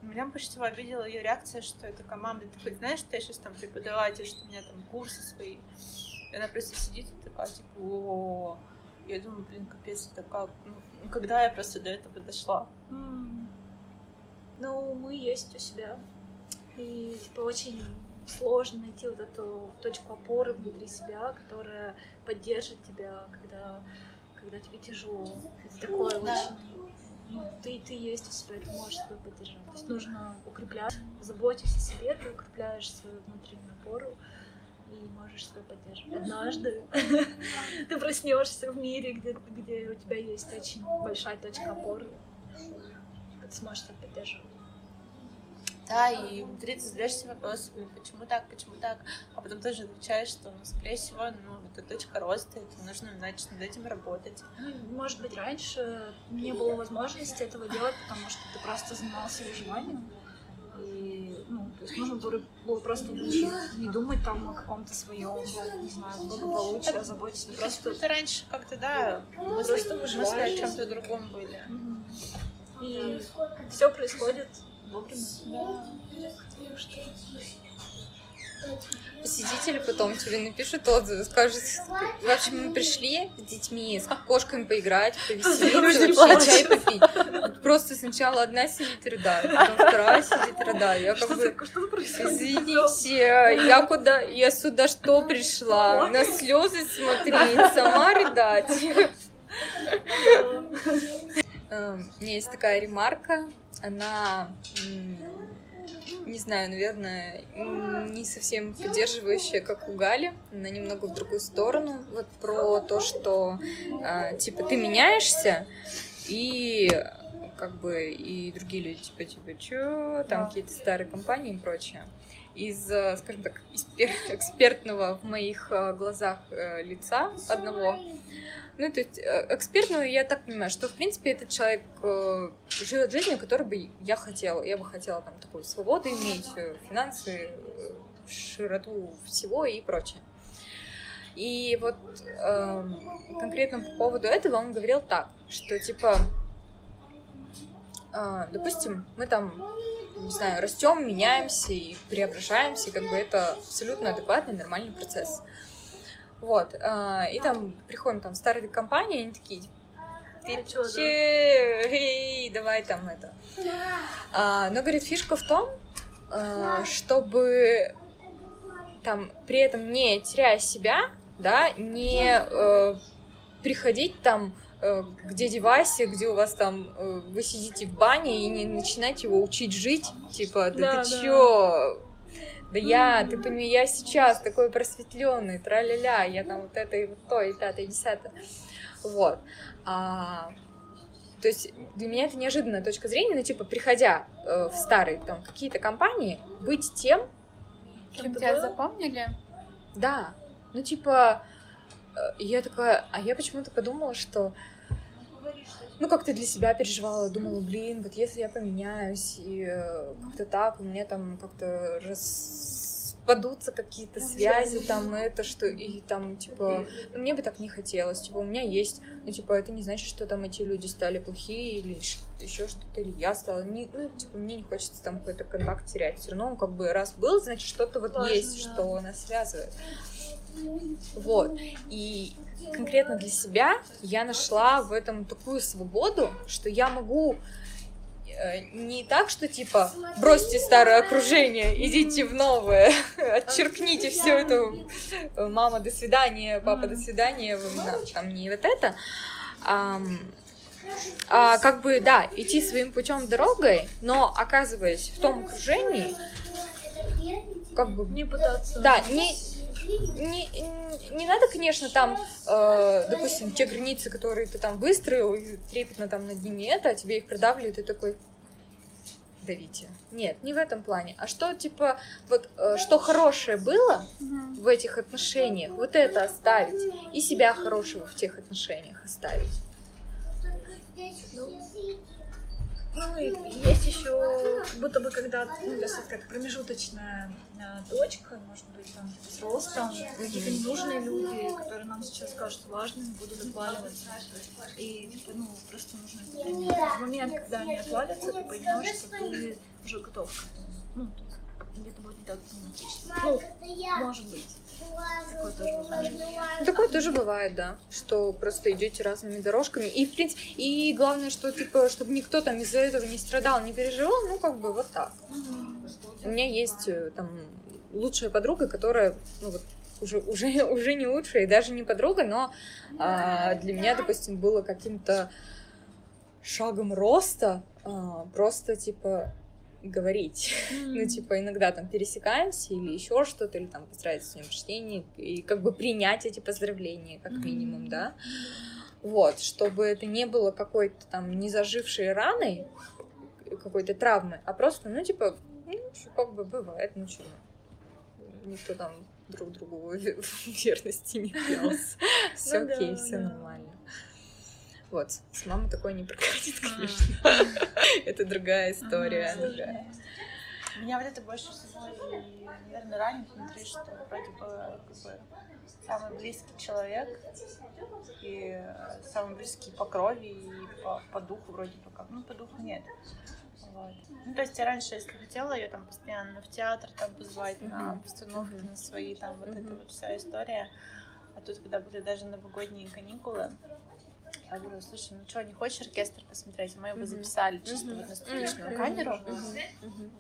ну, меня больше всего обидела ее реакция, что это команда. Ты хоть знаешь, что я сейчас там преподаватель, что у меня там курсы свои. И она просто сидит и такая, типа, о я думаю, блин, капец, это как? Ну, когда я просто до этого дошла? Mm. Ну, мы есть у себя. И, типа, очень сложно найти вот эту точку опоры внутри себя, которая поддержит тебя, когда, когда тебе тяжело. Это такое да. очень... Ну, ты, ты есть у себя, ты можешь себя поддержать. То есть нужно укреплять, заботиться о себе, ты укрепляешь свою внутреннюю опору и можешь себя поддерживать. Однажды *laughs* ты проснешься в мире, где, где у тебя есть очень большая точка опоры, ты сможешь себя поддерживать. Да, и внутри ты задаешься вопросами, почему так, почему так, а потом тоже отвечаешь, что, ну, скорее всего, ну, это точка роста, это нужно, значит, над этим работать. Ну, может быть, раньше не было возможности этого делать, потому что ты просто занимался выживанием, есть нужно было просто не думать там о каком-то своем, не знаю, благополучии, а заботиться. Просто это раньше как-то, да, мысли, мысли о чем-то другом были. И все происходит вовремя. Да. Посетители потом тебе напишут отзывы, скажут, в общем, мы пришли с детьми, с кошками поиграть, *laughs* повеселиться, чай попить. Просто сначала одна сидит рыдает, потом вторая сидит рыдает. Я как бы, извините, я куда, я сюда что пришла? На слезы смотреть, сама рыдать. *laughs* Эм, у меня есть такая ремарка, она не знаю, наверное, не совсем поддерживающая, как у Гали, она немного в другую сторону, вот про то, что, э, типа, ты меняешься, и как бы и другие люди, типа, типа, чё, там какие-то старые компании и прочее. из, э, скажем так, *laughs* экспертного в моих э, глазах э, лица одного. Ну, то есть экспертную я так понимаю, что, в принципе, этот человек живет жизнью, которую бы я хотела. Я бы хотела там такую свободу иметь, финансы, широту всего и прочее. И вот э, конкретно по поводу этого он говорил так, что типа, допустим, мы там не знаю, растем, меняемся и преображаемся, как бы это абсолютно адекватный, нормальный процесс. Вот, а, и там приходим там старые компании, они такие, ты чё, да? Эй, давай там это. А, но, говорит, фишка в том, а, чтобы там при этом не теряя себя, да, не э, приходить там Э, к дяде Васе, где у вас там э, вы сидите в бане и не начинаете его учить жить, типа, да, да ты да. чё? Да я, ты понимаешь, я сейчас такой просветленный, тра-ля-ля, я там вот это и вот то, и пятое, и десятое. Вот. А, то есть для меня это неожиданная точка зрения, ну, типа, приходя э, в старые там какие-то компании, быть тем, кем тебя запомнили? Да. Ну, типа, и я такая, а я почему-то подумала, что ну, как-то для себя переживала, думала, блин, вот если я поменяюсь, и э, как-то так, у меня там как-то распадутся какие-то связи, там, это, что, и там, типа, ну, мне бы так не хотелось, типа, у меня есть, ну, типа, это не значит, что там эти люди стали плохие, или еще что-то, или я стала, не, ну, типа, мне не хочется там какой-то контакт терять, все равно, как бы, раз был, значит, что-то вот Важно, есть, да. что нас связывает. Вот. И конкретно для себя я нашла в этом такую свободу, что я могу э, не так, что типа бросьте старое окружение, идите в новое, *laughs* отчеркните все это, мама, до свидания, папа, до свидания, там не вот это, а, а как бы, да, идти своим путем дорогой, но оказываясь в том окружении, как бы... Не пытаться... Да, не, не, не надо, конечно, там, э, допустим, те границы, которые ты там выстроил, и трепетно там над ними это, а тебе их продавливают, и такой, давите. Нет, не в этом плане. А что, типа, вот, э, что хорошее было в этих отношениях, вот это оставить, и себя хорошего в тех отношениях оставить. Ну, ну, и есть еще, как будто бы когда, ну, то есть как промежуточная э, точка, может быть, там, с ростом, какие-то ненужные люди, которые нам сейчас кажутся важными, будут отваливаться. И, типа, ну, просто нужно. В момент, когда они отвалятся, ты поймешь, что ты уже готов к этому. Ну, где-то будет не так. Ну, может быть. Такое тоже бывает. Такое тоже бывает, да. Что просто идете разными дорожками. И, в принципе, и главное, что, типа, чтобы никто там из-за этого не страдал, не переживал, ну, как бы вот так. У меня есть э, там лучшая подруга, которая, ну, вот, уже, уже, *laughs* уже не лучшая и даже не подруга, но а, для меня, допустим, было каким-то шагом роста а, просто, типа, говорить. Mm-hmm. *laughs* ну, типа, иногда там пересекаемся или еще что-то, или там поздравить с днем рождения, и как бы принять эти поздравления, как mm-hmm. минимум, да. Вот, чтобы это не было какой-то там незажившей раной, какой-то травмы, а просто, ну, типа, ну, как бы бывает, ну, что, никто там друг другу *laughs* верности не клялся. *laughs* Все ну окей, все нормально. Вот, с мамой такое не прокатит, конечно. *laughs* Это другая история. Меня вот это больше всего, наверное, ранит внутри, что вроде бы как бы самый близкий человек и самый близкий по крови и по, по духу вроде бы как. Ну, по духу нет. Вот. Ну, то есть я раньше, если хотела ее там постоянно в театр там позвать, на постановки, на свои там вот эта вот вся история. А тут, когда были даже новогодние каникулы, я говорю, слушай, ну что, не хочешь оркестр посмотреть? Мы его записали чисто вот на студичную камеру.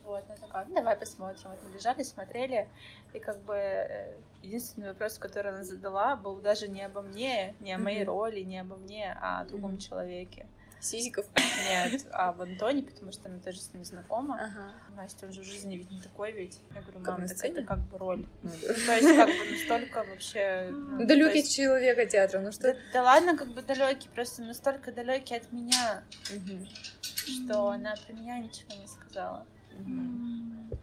Вот, она такая, ну давай посмотрим. Вот мы лежали, смотрели, и как бы э, единственный вопрос, который она задала, был даже не обо мне, не о моей роли, не обо мне, а о другом человеке. Сизиков? Нет, а в Антоне, потому что она тоже с ним знакома. Ага. Настя, он же в жизни ведь не такой ведь. Я говорю, мам, так это как бы роль. *laughs* Ну, да. То есть как бы настолько вообще... Ну, далекий есть... человека театра, ну что? Да, да ладно, как бы далекий, просто настолько далекий от меня, угу. что она про меня ничего не сказала. Угу.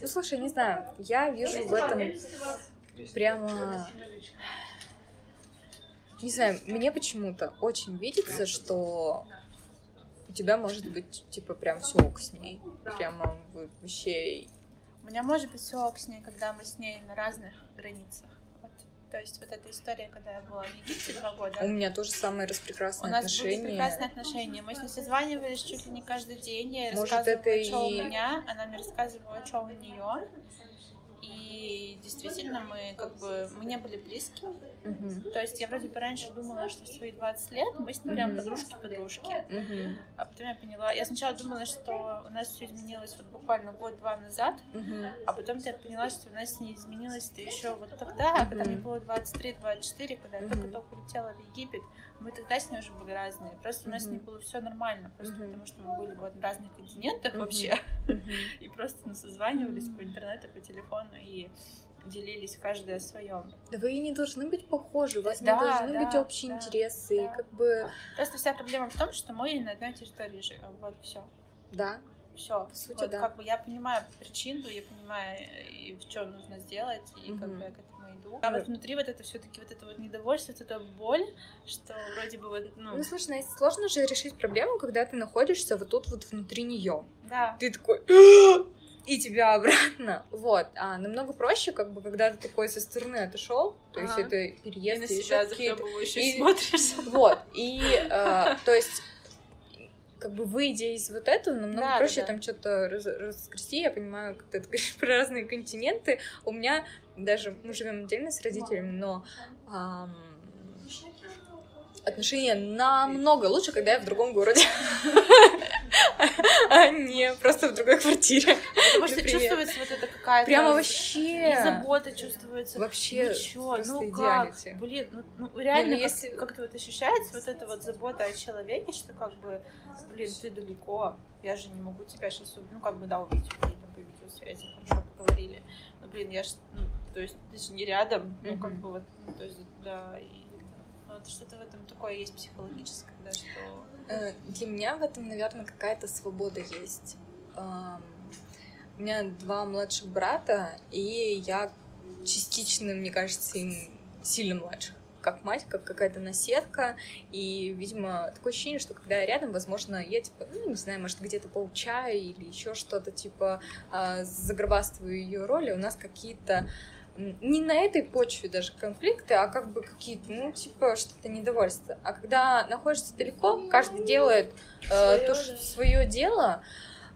Ну, слушай, не знаю, я вижу в этом прямо... Не знаю, мне почему-то очень видится, что у тебя может быть, типа, прям все ок с ней. Прямо вообще... У меня может быть все ок с ней, когда мы с ней на разных границах. Вот. То есть вот эта история, когда я была в Египте два года. У меня тоже самые распрекрасные У нас отношения. были прекрасные отношения. Мы с ней созванивались чуть ли не каждый день. Я ей Может, рассказывала, это что и- у меня, она мне рассказывала, что у нее. И действительно, мы как бы мы не были близки. Мгм. То есть я вроде бы раньше думала, что в свои 20 лет мы с ней прям Мгм. подружки-подружки. Мгм. А потом я поняла, я сначала думала, что у нас все изменилось вот буквально год-два назад, Мгм. а потом я поняла, что у нас не изменилось-то еще вот тогда, когда мне было 23-24, когда я Мгм. только-только улетела в Египет. Мы тогда с ней уже были разные. Просто у нас Мгм. было все нормально, просто потому что мы были вот на разных континентах вообще. *laughs* И просто ну, созванивались по интернету, по телефону и делились каждый о своем. Да вы не должны быть похожи, у вас Да, не должны да, быть общие да, интересы, да. как бы, Просто вся проблема в том, что мы на одной территории живем. Вот все. да, Все. По сути, вот да. как бы я понимаю причину, я понимаю, э, и что нужно сделать, и как Мгм. бы я к этому иду. А вот внутри вот это все-таки вот это вот недовольство, вот эта боль, что вроде бы вот, ну, Ну, слушай, Настя, сложно же решить проблему, когда ты находишься вот тут вот внутри нее. да. Ты такой и тебя обратно. Вот. А намного проще, как бы, когда ты такой со стороны отошел, то есть Ага. это И переезд на и себя ещё какие-то- и- смотришь. Вот. И, э, то есть, как бы выйдя из вот этого, намного Да, да, проще да. там что-то раз, раскрести. Я понимаю, как ты говоришь про разные континенты. У меня даже мы живем отдельно с родителями, но ам, отношения намного лучше, когда я в другом городе. *laughs* А не просто в другой квартире. Потому что чувствуется вот это какая-то... Прямо вообще. забота чувствуется. Вообще Ничего, просто ну идеалити. как? Блин, ну, ну реально ну как-то вот ощущается вот эта вот забота о человеке, что как бы, блин, ты далеко, я же не могу тебя сейчас, ну как бы, да, увидеть, увидеть по видеосвязи, хорошо поговорили, но, блин, я ж, ну, то есть ты же не рядом, ну как бы вот, ну, то есть, да, и ну, вот что-то в этом такое есть психологическое, да, что... Э, Для меня в этом, наверное, какая-то свобода есть. У меня два младших брата, и я частично, мне кажется, им сильно младше. Как мать, как какая-то наседка. И, видимо, такое ощущение, что когда я рядом, возможно, я, типа, ну, не знаю, может, где-то поучаю или еще что-то, типа, а, загробастываю ее роли. У нас какие-то не на этой почве даже конфликты, а как бы какие-то, ну, типа, что-то недовольство. А когда находишься далеко, каждый делает э, то, что свое дело.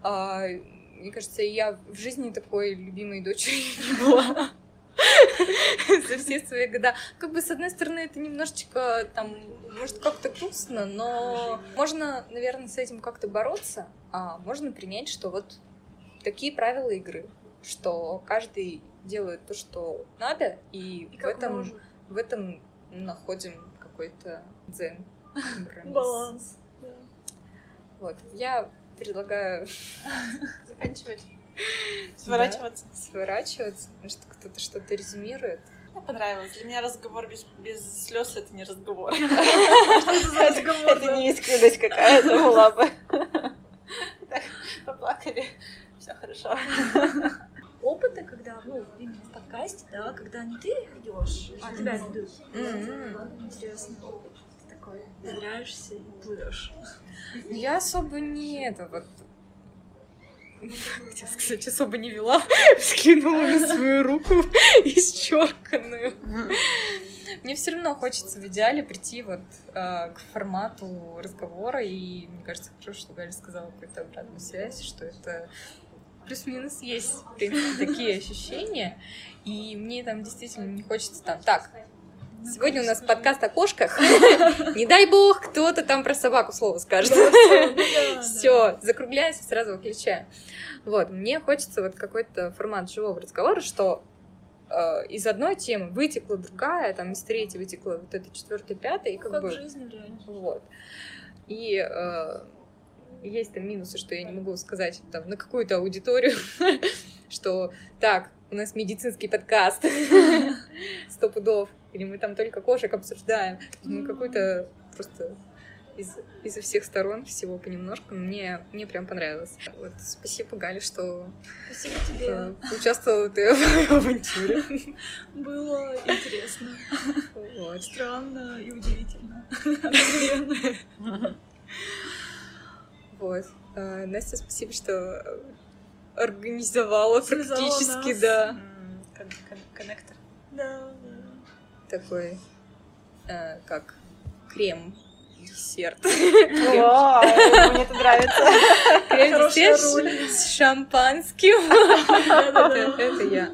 А, мне кажется, я в жизни такой любимой дочерью *laughs* не была. *laughs* За все свои года. Как бы, с одной стороны, это немножечко, там, может, как-то грустно, но можно, наверное, с этим как-то бороться, а можно принять, что вот такие правила игры, что каждый делает то, что надо, и, И в этом, в этом находим какой-то дзен. компромисс. Баланс. да. Вот, я предлагаю Заканчивать. *laughs* Сворачиваться. сворачиваться, может, кто-то что-то резюмирует. Мне понравилось. Для меня разговор без, без слез это не *laughs* разговор. Это да? не искренность какая-то была бы. *laughs* Так, поплакали. Все хорошо. Опыты, когда, ну, именно в подкасте, да, когда не ты ведешь, а тебя ведут. М-м. Интересный опыт. Ты такой доверяешься и плывешь. Я особо не это вот хотела сказать, особо не вела, *laughs* скинула на свою руку *laughs* исчерканную. Мне все равно хочется в идеале прийти вот а, к формату разговора, и мне кажется, хорошо, что Галя сказала какую-то обратную связь, что это плюс-минус есть, в принципе, такие ощущения, и мне там действительно не хочется там, так, сегодня у нас подкаст о кошках, *laughs* не дай бог кто-то там про собаку слово скажет. Все, закругляйся, сразу выключаем. Вот, мне хочется вот какой-то формат живого разговора, что э, из одной темы вытекла другая, там из третьей вытекла вот эта четвертая, пятая, и как, Как бы в жизни реально. вот. И э, есть там минусы, что я не могу сказать там на какую-то аудиторию, *laughs* что так, у нас медицинский подкаст, *laughs* сто пудов, или мы там только кошек обсуждаем, мы какую-то просто из, изо всех сторон, всего понемножку. Мне, мне прям понравилось. Вот, спасибо, Галя, что Спасибо тебе. участвовала ты в *laughs* авантюре. Было интересно, Вот. странно и удивительно. Вот. Э, Настя, спасибо, что э, организовала Связала практически, нас. да, кон- кон- Коннектор. Да, да. такой, э, как крем десерт. О, мне это нравится. Крем Хорошая десерт роль. с шампанским. Это я.